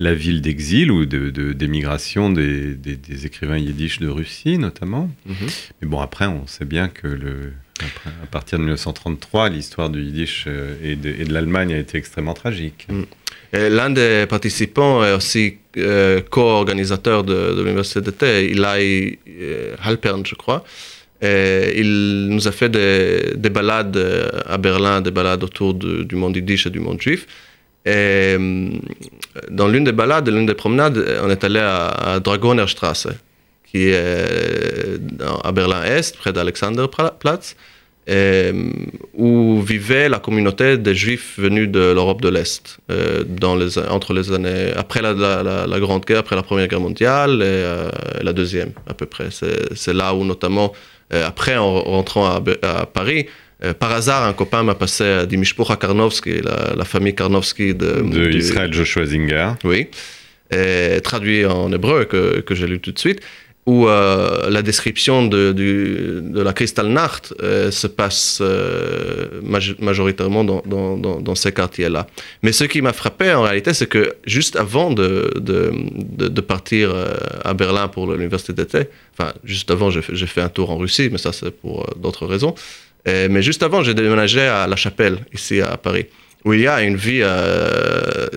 la ville d'exil ou de- de- d'émigration des, des- des écrivains yiddish de Russie, notamment. Mhm. Mais bon, après, on sait bien que le, après, à partir de 1933, l'histoire du yiddish euh, et de, de l'Allemagne a été extrêmement tragique. Et L'un des participants est aussi euh, co-organisateur de, de l'université d'été, Eli euh, Halpern, je crois. Et il nous a fait des, des balades à Berlin, des balades autour de- du monde yiddish et du monde juif. Et euh, dans l'une des balades, l'une des promenades, on est allé à, à Dragonerstrasse, qui est euh, à Berlin-Est, près d'Alexanderplatz, euh, où vivait la communauté des Juifs venus de l'Europe de l'Est, euh, entre les années après la, Grande Guerre, après la Première Guerre mondiale et euh, la Deuxième à peu près. C'est là où notamment, euh, après en rentrant à Paris, euh, par hasard, un copain m'a passé à Dimishpucha Karnowski, la, la famille Karnowski de, De du- Israël Joshua Zinger. oui, et traduit en hébreu que, que j'ai lu tout de suite, où euh, la description de, du- de la Kristallnacht euh, se passe maj- majoritairement dans, dans, dans, dans ces quartiers-là. Mais ce qui m'a frappé en réalité, c'est que juste avant de, de, partir à Berlin pour l'université d'été, enfin juste avant j'ai fait, un tour en Russie, mais ça c'est pour d'autres raisons, Euh, mais juste avant j'ai déménagé à La Chapelle, ici à Paris, où il y a une vie... euh,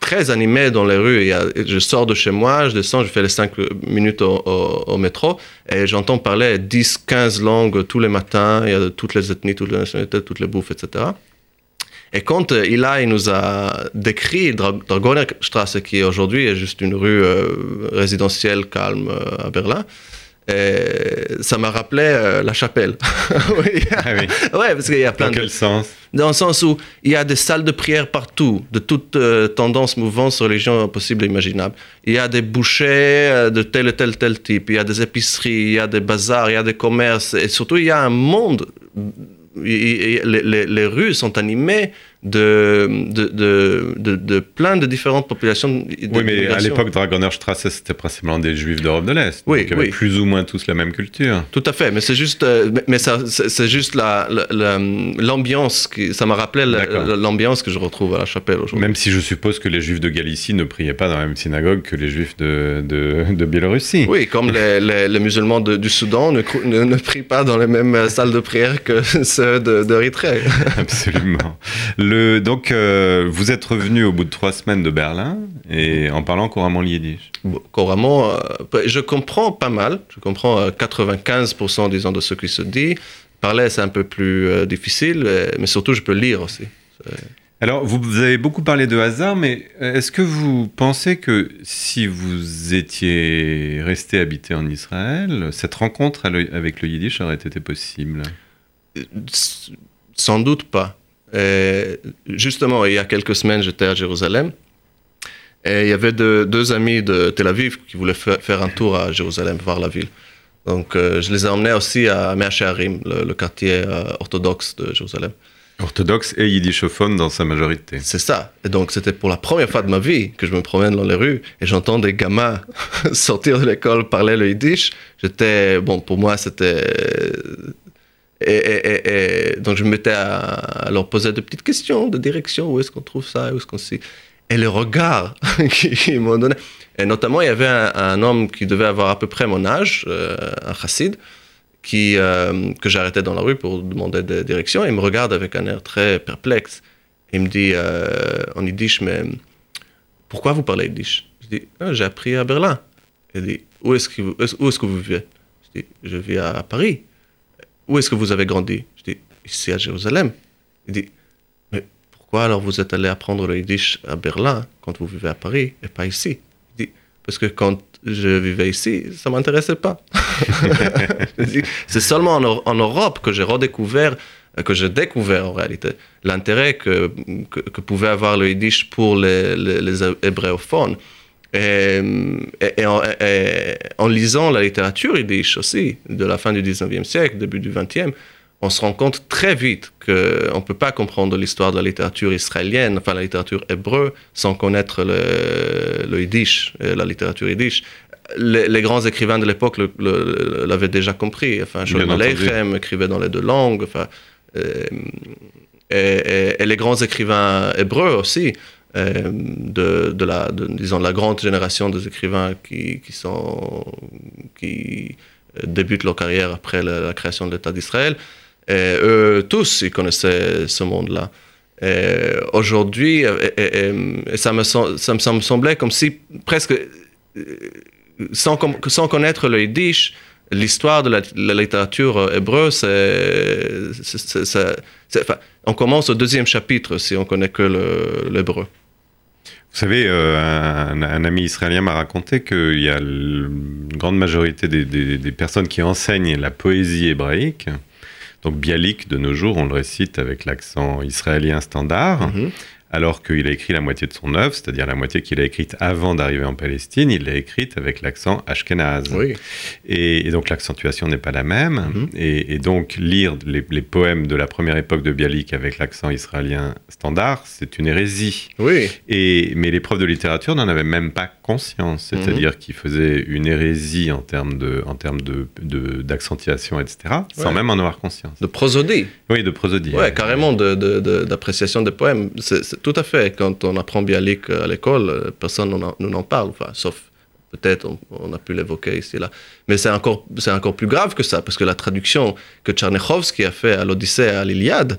très animé dans les rues. Je sors de chez moi, je descends, je fais les 5 minutes au, métro et j'entends parler 10, 15 langues tous les matins. Il y a toutes les ethnies, toutes les nationalités, toutes les bouffes, etc. Et quand euh, Eli nous a décrit Dra- Dragonerstrasse, qui aujourd'hui est juste une rue euh, résidentielle calme à Berlin, et ça m'a rappelé euh, la chapelle. oui. Ah oui. ouais, parce qu'il y a plein Dans de, quel sens? Dans le sens où il y a des salles de prière partout, de toutes euh, tendances, mouvances, religions possibles et imaginables. Il y a des bouchers euh, de tel et tel tel type, il y a des épiceries, il y a des bazars, il y a des commerces, et surtout il y a un monde. Les rues sont animées de, de, de, de, plein de différentes populations. Oui, mais à l'époque, Dragonerstrasse, c'était principalement des juifs d'Europe de l'Est. Oui, donc ils avaient oui. plus ou moins tous la même culture. Tout à fait, mais c'est juste, euh, mais- ça, c'est juste la- la- la- l'ambiance qui, ça m'a rappelé l'ambiance que je retrouve à la chapelle aujourd'hui. Même si je suppose que les juifs de Galicie ne priaient pas dans la même synagogue que les juifs de, de, Biélorussie. Oui, comme les, les- les musulmans du Soudan ne, ne, ne prient pas dans les mêmes salles de prière que ceux de- d'Érythrée. Absolument. Le, donc, euh, vous êtes revenu au bout de trois semaines de Berlin et en parlant couramment le yiddish. Bon, couramment, euh, je comprends pas mal, je comprends euh, 95% disons de ce qui se dit. Parler, c'est un peu plus euh, difficile, mais surtout, je peux lire aussi. Alors, vous, vous avez beaucoup parlé de hasard, mais est-ce que vous pensez que si vous étiez resté habité en Israël, cette rencontre avec le yiddish aurait été possible? Sans doute pas. Euh, justement, il y a quelques semaines, j'étais à Jérusalem. Et il y avait deux, deux amis de Tel Aviv qui voulaient fa- faire un tour à Jérusalem, voir la ville. Donc, euh, je les ai emmenés aussi à Meacharim, le, le quartier euh, orthodoxe de Jérusalem. Orthodoxe et yiddishophone dans sa majorité. C'est ça. Et donc, c'était pour la première fois de ma vie que je me promène dans les rues et j'entends des gamins sortir de l'école parler le yiddish. J'étais, bon, pour moi, c'était. Et, donc, je me mettais à, leur poser de petites questions de direction. Où est-ce qu'on trouve ça? Où est-ce qu'on s'y. Et le regard qu'ils m'ont donné. Et notamment, il y avait un, homme qui devait avoir à peu près mon âge, euh, un chassid, qui, euh, que j'arrêtais dans la rue pour demander des directions. Il me regarde avec un air très perplexe. Il me dit euh, en yiddish, mais pourquoi vous parlez yiddish? Je dis, Ah, j'ai appris à Berlin. Il dit, où est-ce que est-ce que vous vivez? Je dis, je vis à Paris. Où est-ce que vous avez grandi? Je dis, ici à Jérusalem. Il dit, mais pourquoi alors vous êtes allé apprendre le yiddish à Berlin quand vous vivez à Paris et pas ici? Il dit, parce que quand je vivais ici, ça m'intéressait pas. c'est seulement en, Euro- en Europe que j'ai redécouvert, que j'ai découvert en réalité, l'intérêt que, pouvait avoir le Yiddish pour les, les, les. Et, et- et en, et en lisant la littérature yiddish aussi, de la fin du 19e siècle, début du 20e, on se rend compte très vite qu'on ne peut pas comprendre l'histoire de la littérature israélienne, enfin la littérature hébreu, sans connaître le, le yiddish, euh, la littérature yiddish. Les, les grands écrivains de l'époque l'avaient déjà compris. Enfin, entendu. Aleichem écrivait dans les deux langues. Enfin, euh, et, et- et les grands écrivains hébreux aussi, euh, de, de la, disons, la grande génération des écrivains qui, qui, sont, qui euh, débutent leur carrière après la, création de l'État d'Israël, eux tous, ils connaissaient ce monde-là. Aujourd'hui, ça, me, ça me semblait comme si presque, euh, sans, sans connaître le yiddish, l'histoire de la, littérature euh, hébreu, c'est, on commence au deuxième chapitre si on connaît que l'hébreu. Vous savez, euh, un, ami israélien m'a raconté qu'il y a une grande majorité des, personnes qui enseignent la poésie hébraïque. Donc Bialik, de nos jours, on le récite avec l'accent israélien standard, Mhm. Alors qu'il a écrit la moitié de son œuvre, c'est-à-dire la moitié qu'il a écrite avant d'arriver en Palestine, il l'a écrite avec l'accent ashkénaze. Oui. Et, et donc l'accentuation n'est pas la même. Mhm. et, et donc lire les, les poèmes de la première époque de Bialik avec l'accent israélien standard, c'est une hérésie. Oui. Et, mais les profs de littérature n'en avaient même pas conscience, c'est-à-dire qu'ils faisaient une hérésie en termes de, en termes de, de- d'accentuation, etc., sans même en avoir conscience. De prosodie. Oui, de prosodie. Ouais, carrément de- de- de- d'appréciation des poèmes. Tout à fait. Quand on apprend Bialik à l'école, euh, personne n'en parle. Enfin, sauf peut-être on, on a pu l'évoquer ici et là. Mais c'est encore, c'est encore plus grave que ça, parce que la traduction que Tchernichovski a fait à l'Odyssée et à l'Iliade,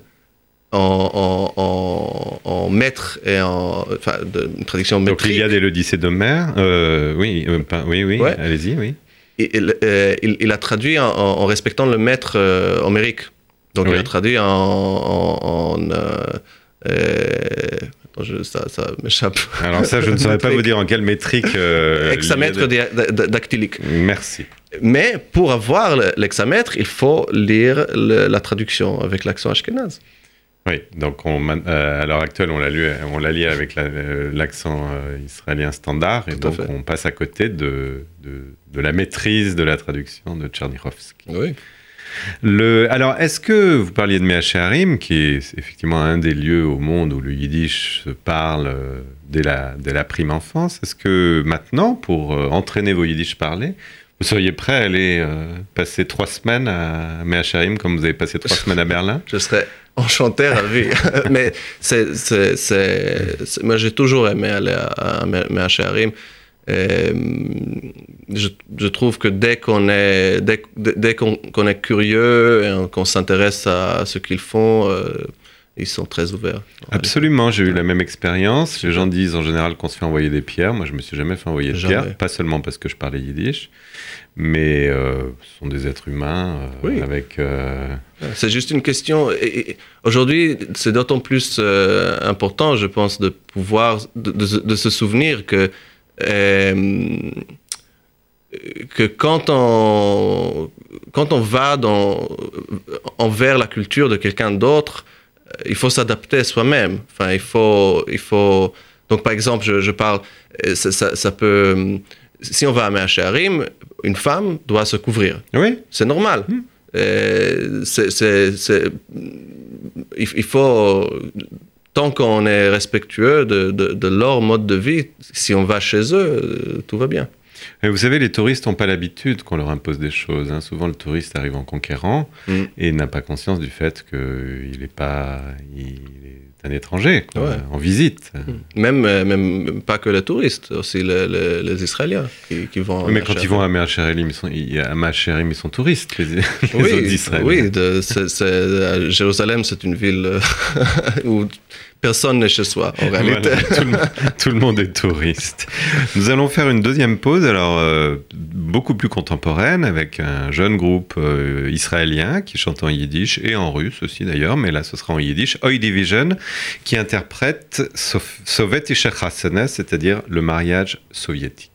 en, en, en, maître et en. Enfin, de- une traduction Donc métrique. l'Iliade et l'Odyssée d'Homère, euh, oui, euh, pas- oui, oui, Ouais. allez-y, oui. il, il- euh, il- il a traduit en, respectant le maître euh, homérique. Donc il a traduit en. Euh, attends, je- ça, ça m'échappe. Alors ça, je ne saurais pas vous dire en quelle métrique... euh, Hexamètre dactylique. Merci. Mais pour avoir l'hexamètre, il faut lire le- la traduction avec l'accent ashkénaze. Oui, donc on, euh, à l'heure actuelle, on l'a lu, on l'a lié avec la- euh, l'accent israélien standard, et Tout donc on passe à côté de, de, de la maîtrise de la traduction de Tchernichovski. Oui. Alors, est-ce que vous parliez de Mea Shearim, qui est effectivement un des lieux au monde où le yiddish se parle euh, dès la, dès la prime enfance? Est-ce que maintenant, pour euh, entraîner vos yiddish parlés, vous seriez prêt à aller euh, passer trois semaines à Mea Shearim comme vous avez passé trois semaines à Berlin? Je serais enchanté, ravi. Mais moi, j'ai toujours aimé aller à, à, hum, je, je trouve que dès qu'on est, dès, dès- qu'on, qu'on est curieux et qu'on s'intéresse à ce qu'ils font, euh, ils sont très ouverts. Absolument, j'ai eu la même expérience. Les gens disent en général qu'on se fait envoyer des pierres. Moi, je me suis jamais fait envoyer de pierres, pas seulement parce que je parlais yiddish, mais euh, ce sont des êtres humains euh, Oui. avec. euh, C'est juste une question. et- et Aujourd'hui, c'est d'autant plus euh, important, je pense, de pouvoir, de, de- de se souvenir que euh, que quand on quand on va dans envers la culture de quelqu'un d'autre, euh, il faut s'adapter soi-même. Enfin, il faut il faut donc par exemple, je, je parle, euh, ça, ça- ça peut si on va à Meacharim, une femme doit se couvrir. Oui, C'est normal. Euh, c'est- c'est- c'est- il, il faut, tant qu'on est respectueux de, de- de leur mode de vie, si on va chez eux, euh, tout va bien. Et vous savez, les touristes n'ont pas l'habitude qu'on leur impose des choses. hein. Souvent, le touriste arrive en conquérant Mm. et n'a pas conscience du fait qu'il n'est pas, il est un étranger quoi, Ouais. en visite. Même, euh, même pas que les touristes, aussi les, Israéliens qui, qui vont. Oui, mais quand ils vont à Mea Shearim, ils sont, ils- à sont touristes, les, les oui, autres Israéliens. oui de- c'est- euh, Jérusalem, c'est une ville euh, où personne n'est chez soi, en réalité. Voilà, tout, le, tout le monde est touriste. Nous allons faire une deuxième pause, alors euh, beaucoup plus contemporaine, avec un jeune groupe euh, israélien qui chante en yiddish et en russe aussi d'ailleurs, mais là ce sera en yiddish, Oi Division, qui interprète Sovetische Chassanes, c'est-à-dire le mariage soviétique.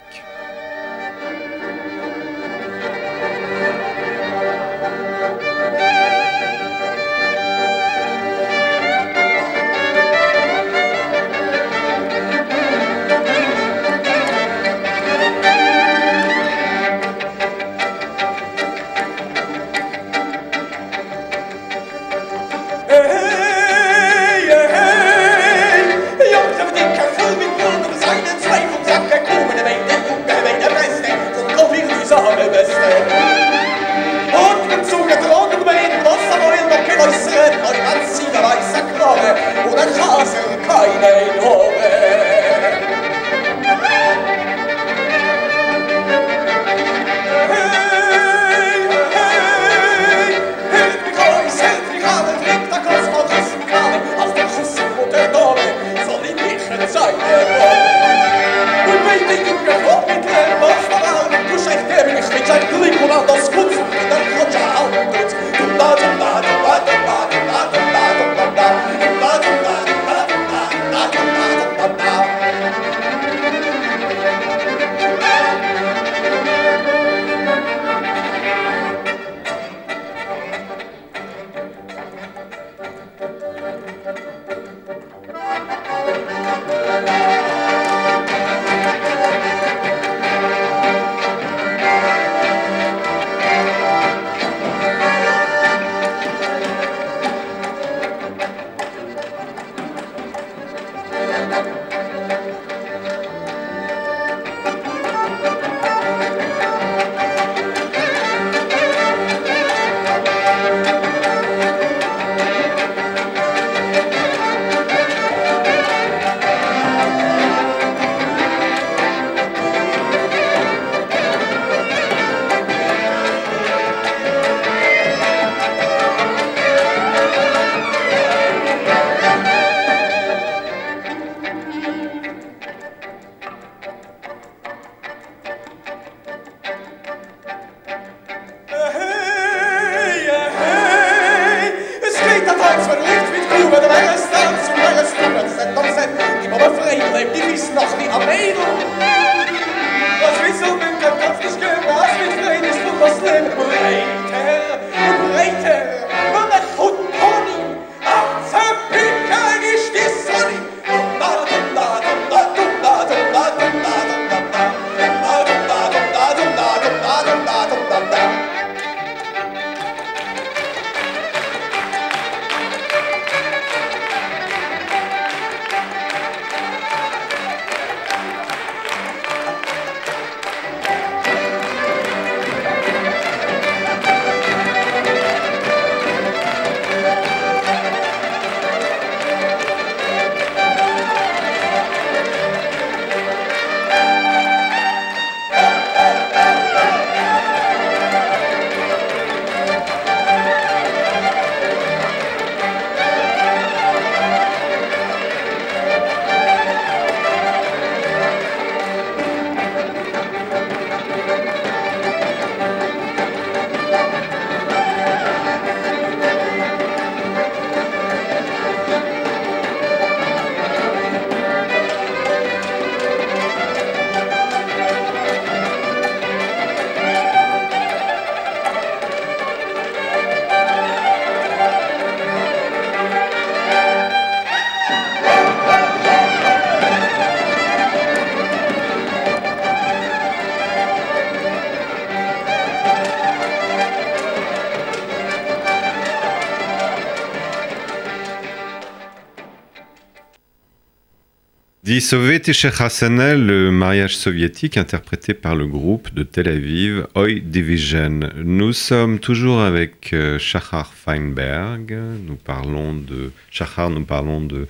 Le mariage soviétique interprété par le groupe de Tel Aviv, Oi Division. Nous sommes toujours avec euh, Shachar Feinberg. Nous parlons de Shachar, nous parlons de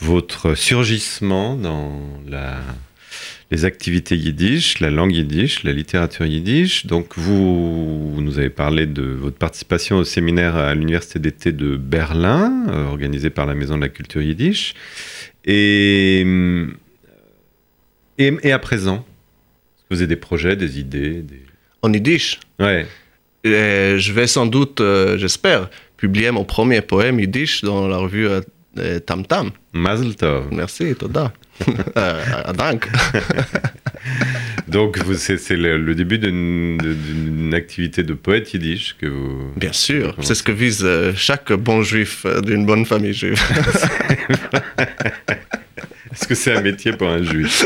votre surgissement dans les activités yiddish, la langue yiddish, la littérature yiddish. Donc vous, vous nous avez parlé de votre participation au séminaire à l'université d'été de Berlin, euh, organisé par la Maison de la culture yiddish. Et, et, et à présent, est-ce que vous avez des projets, des idées des... En yiddish, Ouais. euh, je vais sans doute, euh, j'espère, publier mon premier poème yiddish dans la revue euh, euh, Tam Tam. Mazel tov. Merci, Toda. Euh, Dank. Donc, vous- c'est le, le début d'une activité de poète yiddish que vous. Bien sûr, c'est ce que vise euh, chaque bon juif euh, d'une bonne famille juive. Est-ce que c'est un métier pour un juif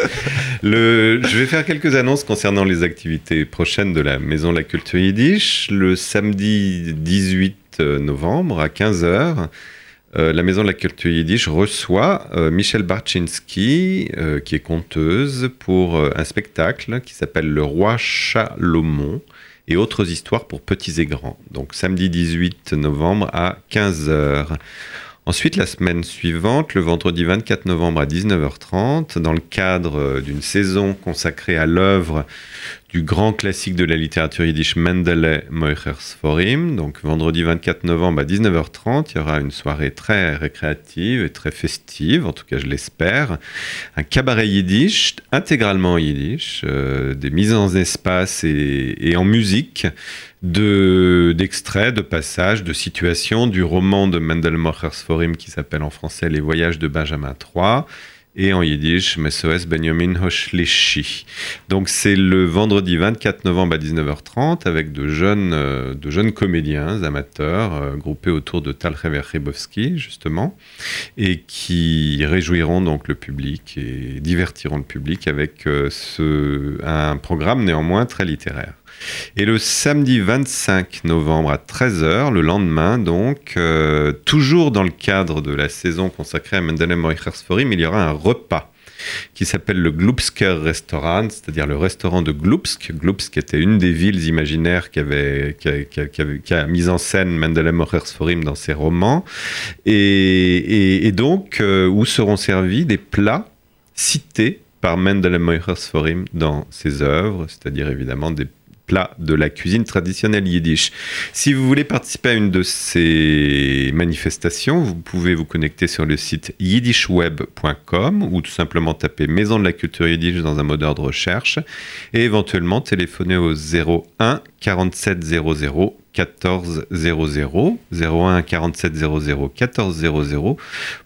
Je vais faire quelques annonces concernant les activités prochaines de la Maison de la Culture Yiddish. Le samedi 18 novembre à 15h, euh, la Maison de la Culture Yiddish reçoit euh, Michel Barczynski, euh, qui est conteuse, pour euh, un spectacle qui s'appelle Le Roi Chalomon et autres histoires pour petits et grands. Donc samedi 18 novembre à 15h. Ensuite, la semaine suivante, le vendredi 24 novembre à 19h30, dans le cadre euh, d'une saison consacrée à l'œuvre du grand classique de la littérature yiddish Mendele Moichers Forim. Donc vendredi 24 novembre à 19h30, il y aura une soirée très récréative et très festive, en tout cas je l'espère. Un cabaret yiddish, intégralement yiddish, euh, des mises en espace et, en musique de d'extraits, de passages, de situations du roman de Mendel Mochers Forim qui s'appelle en français Les voyages de Benjamin III et en yiddish Mesoes Benjamin Hoshlishi. Donc c'est le vendredi 24 novembre à 19h30 avec de jeunes, euh, de jeunes comédiens amateurs euh, groupés autour de Tal Rybowski justement et qui réjouiront donc le public et divertiront le public avec euh, un programme néanmoins très littéraire. Et le samedi 25 novembre à 13h, le lendemain, donc, euh, toujours dans le cadre de la saison consacrée à Mendelem Moichers Forim, il y aura un repas qui s'appelle le Glubsker Restaurant, c'est-à-dire le restaurant de Glubsk. Glubsk était une des villes imaginaires qui, avait, qui, a, qui a- qui avait- qui a mis en scène Mendelem Moichers Forim dans ses romans. Et, donc, euh, où seront servis des plats cités par Mendelem Moichers Forim dans ses œuvres, c'est-à-dire évidemment des de la cuisine traditionnelle yiddish. Si vous voulez participer à une de ces manifestations, vous pouvez vous connecter sur le site yiddishweb.com ou tout simplement taper Maison de la culture yiddish dans un moteur de recherche et éventuellement téléphoner au 01 47 00 14 00 01 47 00 14 00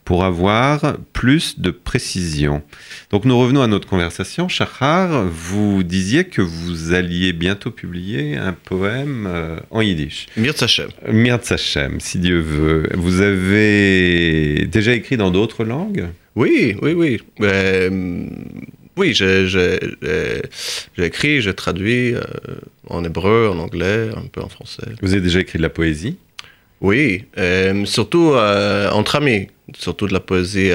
pour avoir plus de précision. Donc nous revenons à notre conversation. Shachar, vous disiez que vous alliez bientôt publier un poème euh, en yiddish. Mir Zachem. Mirz Hashem, si Dieu veut. Vous avez déjà écrit dans d'autres langues? Oui, oui, oui. Euh, oui, j'ai écrit, j'ai traduit euh, en hébreu, en anglais, un peu en français. Vous avez déjà écrit de la poésie? Oui, euh, surtout euh, entre amis, surtout de la poésie.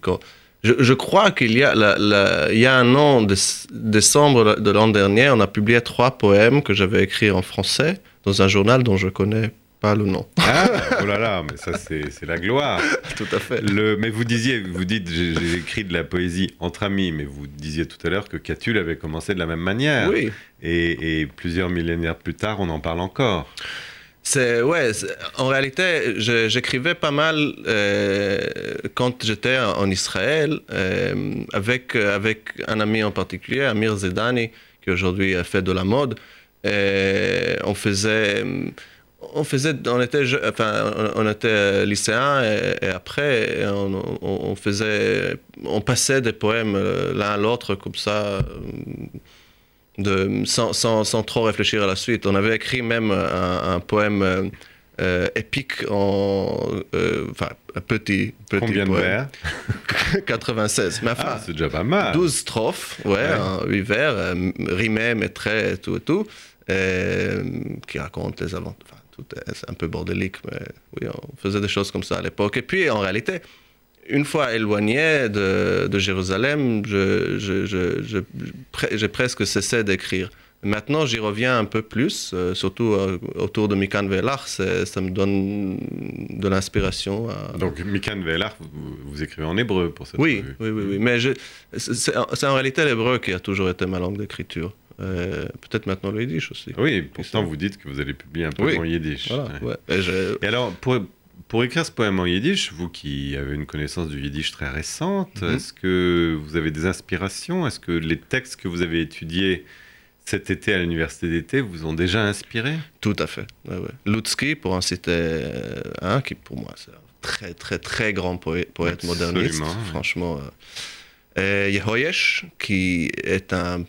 quand... je, je crois qu'il y a, la- la- il y a un an, de, décembre de l'an dernier, on a publié trois poèmes que j'avais écrits en français dans un journal dont je connais pas le nom. Ah, oh là là, mais ça c'est la gloire. Tout à fait. Le, mais vous disiez, vous dites, j'ai écrit de la poésie entre amis, mais vous disiez tout à l'heure que Catulle avait commencé de la même manière. Oui. Et, et plusieurs millénaires plus tard, on en parle encore. C'est ouais. En réalité, j'écrivais pas mal euh, quand j'étais en Israël euh, avec avec un ami en particulier, Amir Zedani, qui aujourd'hui euh, fait de la mode. Et on faisait on faisait, on était, enfin, on, était lycéens et, et après on, faisait, on passait des poèmes euh, l'un à l'autre comme ça, euh, de, sans, sans, sans trop réfléchir à la suite. On avait écrit même un, un poème euh, épique en, euh, enfin, un petit, petit Combien de vers 96. Mais enfin, Ah, c'est déjà pas mal. 12 strophes, ouais, Ouais. en 8 vers, rimés, métrés, et tout et tout, qui racontent les aventures. Enfin, tout est c'est un peu bordélique, mais oui, on faisait des choses comme ça à l'époque. Et puis, en réalité, une fois éloigné de, de Jérusalem, je- je- je- je- pre- j'ai presque cessé d'écrire. Maintenant, j'y reviens un peu plus, euh, surtout euh, autour de Mikan Velach, c'est- ça me donne de l'inspiration. à- Donc, Mikan Velar, vous, vous écrivez en hébreu pour cette oui, oui, oui, oui. Mais c'est en réalité l'hébreu qui a toujours été ma langue d'écriture. Euh, Peut-être maintenant le yiddish aussi. Oui, pourtant vous dites que vous allez publier un Oui. en yiddish. Voilà, Ouais. ouais. Et je- Et alors, pour, pour écrire ce poème en yiddish, vous qui avez une connaissance du yiddish très récente, Mhm. est-ce que vous avez des inspirations? Est-ce que les textes que vous avez étudiés cet été à l'université d'été vous ont déjà inspiré? Tout à fait. Ouais, ouais. Lutsky, pour en citer euh, un, qui pour moi c'est un très très très grand poète, poète moderniste, ouais. franchement. euh. Et Yehoyesh, qui est un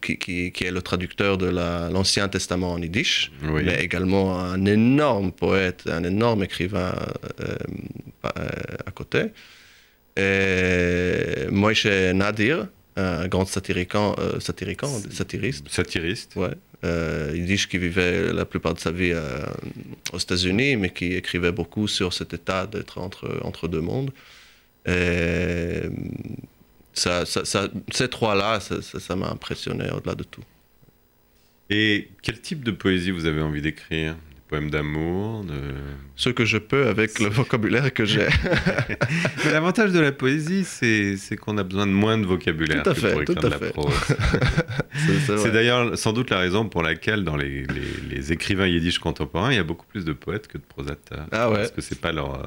qui, qui- qui est le traducteur de la- l'Ancien Testament en yiddish, Oui. mais également un énorme poète, un énorme écrivain euh, euh, à côté. Et Moïse Nadir, un grand satirican, euh, satirican, satiriste. Satiriste. Ouais. Euh, Yiddish qui vivait la plupart de sa vie euh, aux États-Unis, mais qui écrivait beaucoup sur cet état d'être entre, entre deux mondes. Et ça, ça- ça- ces trois-là, ça m'a impressionné au-delà de tout. Et quel type de poésie vous avez envie d'écrire? Poèmes d'amour de... Ce que je peux avec le vocabulaire que j'ai. Mais l'avantage de la poésie, c'est qu'on a besoin de moins de vocabulaire Tout à que fait, pour écrire tout à de la prose. C'est- d'ailleurs sans doute la raison pour laquelle dans les, les- les écrivains yiddish contemporains, il y a beaucoup plus de poètes que de prosateurs. Ah ouais. Parce que c'est pas leur, euh,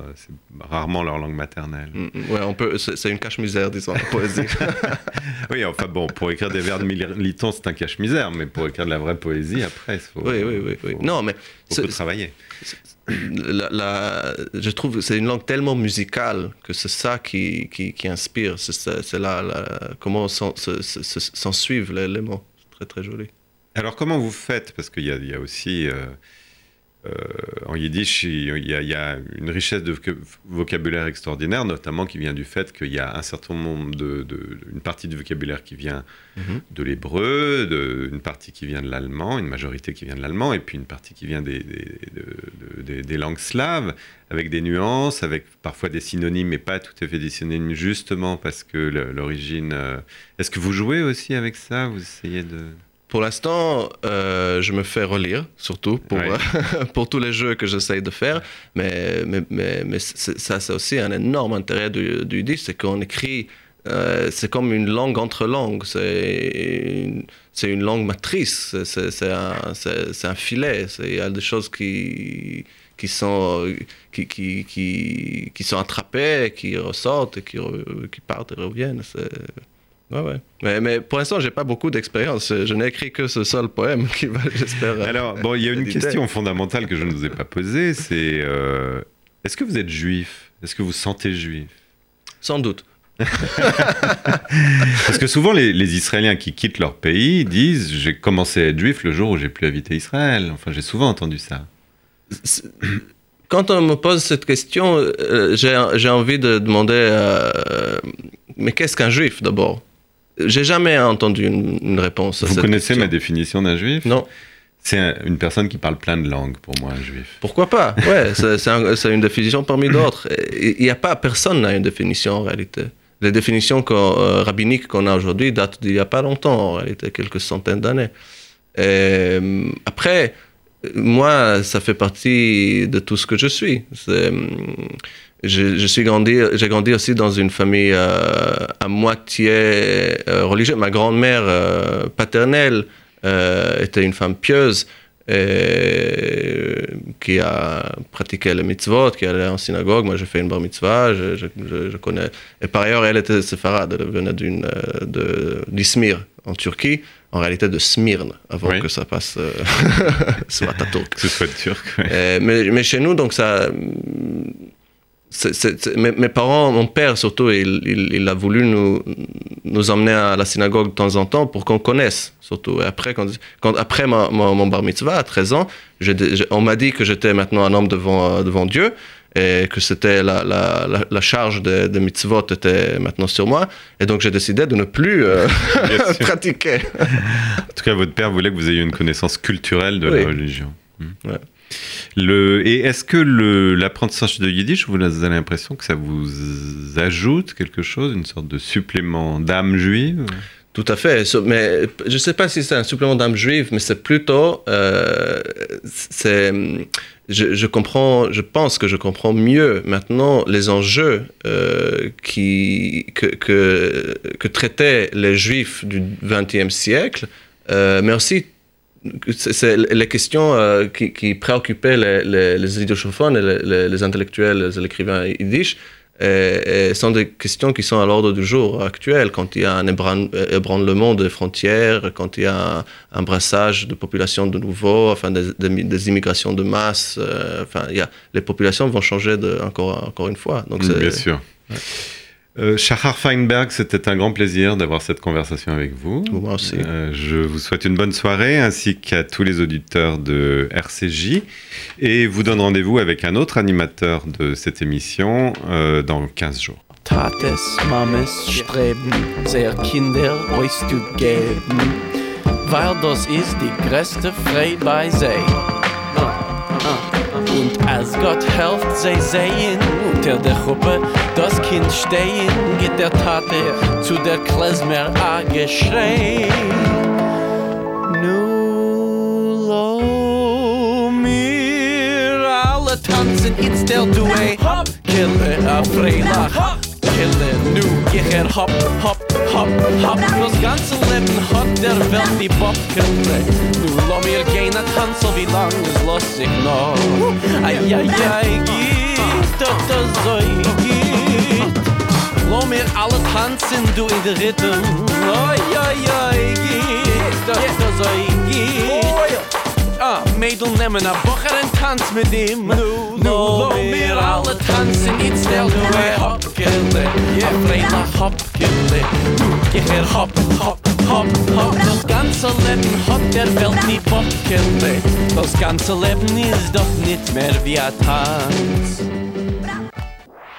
rarement leur langue maternelle. Mm, mm, Ouais, on peut. C'est une cache-misère, disons, la poésie. Oui, enfin bon, pour écrire des vers de militants, c'est un cache-misère, mais pour écrire de la vraie poésie, après, il faut, oui, oui, oui, Non, mais beaucoup travailler. la, la- je trouve que c'est une langue tellement musicale que c'est ça qui, qui, qui inspire. C'est là, là, comment s'en se- se- se- s'en suivent les, les mots. Très, très joli. Alors comment vous faites? Parce qu'il y a, il y a aussi, euh, euh, en yiddish, il y, a, il y a une richesse de voca- vocabulaire extraordinaire, notamment qui vient du fait qu'il y a un certain nombre de, de- une partie du vocabulaire qui vient Mhm. de l'hébreu, une partie qui vient de l'allemand, une majorité qui vient de l'allemand, et puis une partie qui vient des, des- de- de- des- des langues slaves, avec des nuances, avec parfois des synonymes, mais pas tout à fait des synonymes, justement parce que l'origine... euh, Est-ce que vous jouez aussi avec ça? Vous essayez de... Pour l'instant, euh, je me fais relire, surtout pour, pour tous les jeux que j'essaye de faire. Mais, mais, mais, mais ça, c'est aussi un énorme intérêt du, du Yiddish, c'est qu'on écrit, euh, c'est comme une langue entre langues, c'est une, une langue matrice, c'est- un, un filet, il y a des choses qui, qui, sont, qui, qui, qui, qui sont attrapées, qui ressortent, qui, qui partent et reviennent. Ouais, ouais. Mais, mais pour l'instant, j'ai pas beaucoup d'expérience. Je n'ai écrit que ce seul poème qui va, j'espère. Alors, bon, il y a une éditer. question fondamentale que je ne vous ai pas posée, c'est euh, est-ce que vous êtes juif? Est-ce que vous sentez juif? Sans doute. Parce que souvent, les, les Israéliens qui quittent leur pays disent j'ai commencé à être juif le jour où j'ai plus habité Israël. Enfin, j'ai souvent entendu ça. Quand on me pose cette question, euh, j'ai j'ai envie de demander euh, mais qu'est-ce qu'un juif d'abord? J'ai jamais entendu une, une réponse à Vous cette connaissez question. ma définition d'un juif? Non. C'est un- une personne qui parle plein de langues pour moi, un juif. Pourquoi pas? Ouais, c'est c'est un- c'est une définition parmi d'autres. Il n'y a pas, personne n'a une définition en réalité. Les définitions euh, rabbiniques qu'on a aujourd'hui datent d'il n'y a pas longtemps, en réalité, quelques centaines d'années. Euh, après, moi, ça fait partie de tout ce que je suis. Hum, Je, suis grandi, j'ai grandi aussi dans une famille euh, à moitié euh, religieuse. Ma grand-mère euh, paternelle était une femme pieuse qui a pratiqué les mitzvot, qui allait en synagogue. Moi, j'ai fait une bar mitzvah, je, connais. Et par ailleurs, elle était séfarade, elle venait d'une, de, en Turquie, en réalité de Smyrne, avant Oui. que ça passe euh, sur Atatürk. Que ce soit turc. ouais. Euh, mais, mais chez nous, donc ça. mes, mes parents, mon père surtout, il, il, il a voulu nous, nous emmener à la synagogue de temps en temps pour qu'on connaisse, surtout. Et après, quand, quand, après ma- ma- mon bar mitzvah, à 13 ans, on m'a dit que j'étais maintenant un homme devant, euh, devant Dieu et que c'était la, la, la, la charge de, de mitzvot était maintenant sur moi. Et donc j'ai décidé de ne plus euh, pratiquer. En tout cas, votre père voulait que vous ayez une connaissance culturelle de Oui. la religion. Hmm. Ouais. Le, et est-ce que l'apprentissage de yiddish, vous avez l'impression que ça vous ajoute quelque chose, une sorte de supplément d'âme juive? Tout à fait. Mais je ne sais pas si c'est un supplément d'âme juive, mais c'est plutôt. euh, c'est, je, je comprends, je pense que je comprends mieux maintenant les enjeux euh, qui, que, que, que traitaient les juifs du XXe siècle, euh, mais aussi. C'est les questions euh, qui, qui préoccupaient les, les, les et les- les intellectuels, les écrivains yiddish, et, et sont des questions qui sont à l'ordre du jour actuel, quand il y a un ébran- ébranlement des frontières, quand il y a un, un brassage de populations de nouveau, enfin des, des- des immigrations de masse, euh, enfin il y a, les populations vont changer de, encore, encore une fois. Donc Mm, c'est- Bien sûr. Euh, Shahar Feinberg, c'était un grand plaisir d'avoir cette conversation avec vous. Moi aussi. Euh, je vous souhaite une bonne soirée ainsi qu'à tous les auditeurs de RCJ et vous donne rendez-vous avec un autre animateur de cette émission euh, dans 15 jours. Tates, Mames streben, sehr Kinder euch zu geben, weil das ist die größte Freude bei sie. Und als Gott helft, sie sehen unter der Gruppe das Kind stehen, geht der Tate zu der Klezmer a geschrei. Nu lo mir alle tanzen, it's del du a hop, kille a freilach. Kille, nu gich er hop, hop, hop, hop. Das ganze Leben hat der Welt die Bobkille Nu lo mir gehen a tanzel, wie lang es los ich noch? Ai, ai, ai, geht, doch das so geht Lo mir alle tanzen, du in der Rhythm Ai, ai, ai, geht, doch das so geht Ah, Mädel nemmen a Bocher en tanz mit ihm Nu, nu, lo mir alle tanzen Niet stel du e hopkille Ja, freilach hopkille Nu, er hop, hop, hop, hop Das ganze Leben hat der Welt nie Popkille Das ganze Leben ist doch nicht mehr wie a Tanz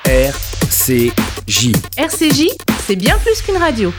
RCJ. RCJ, c'est bien plus qu'une radio.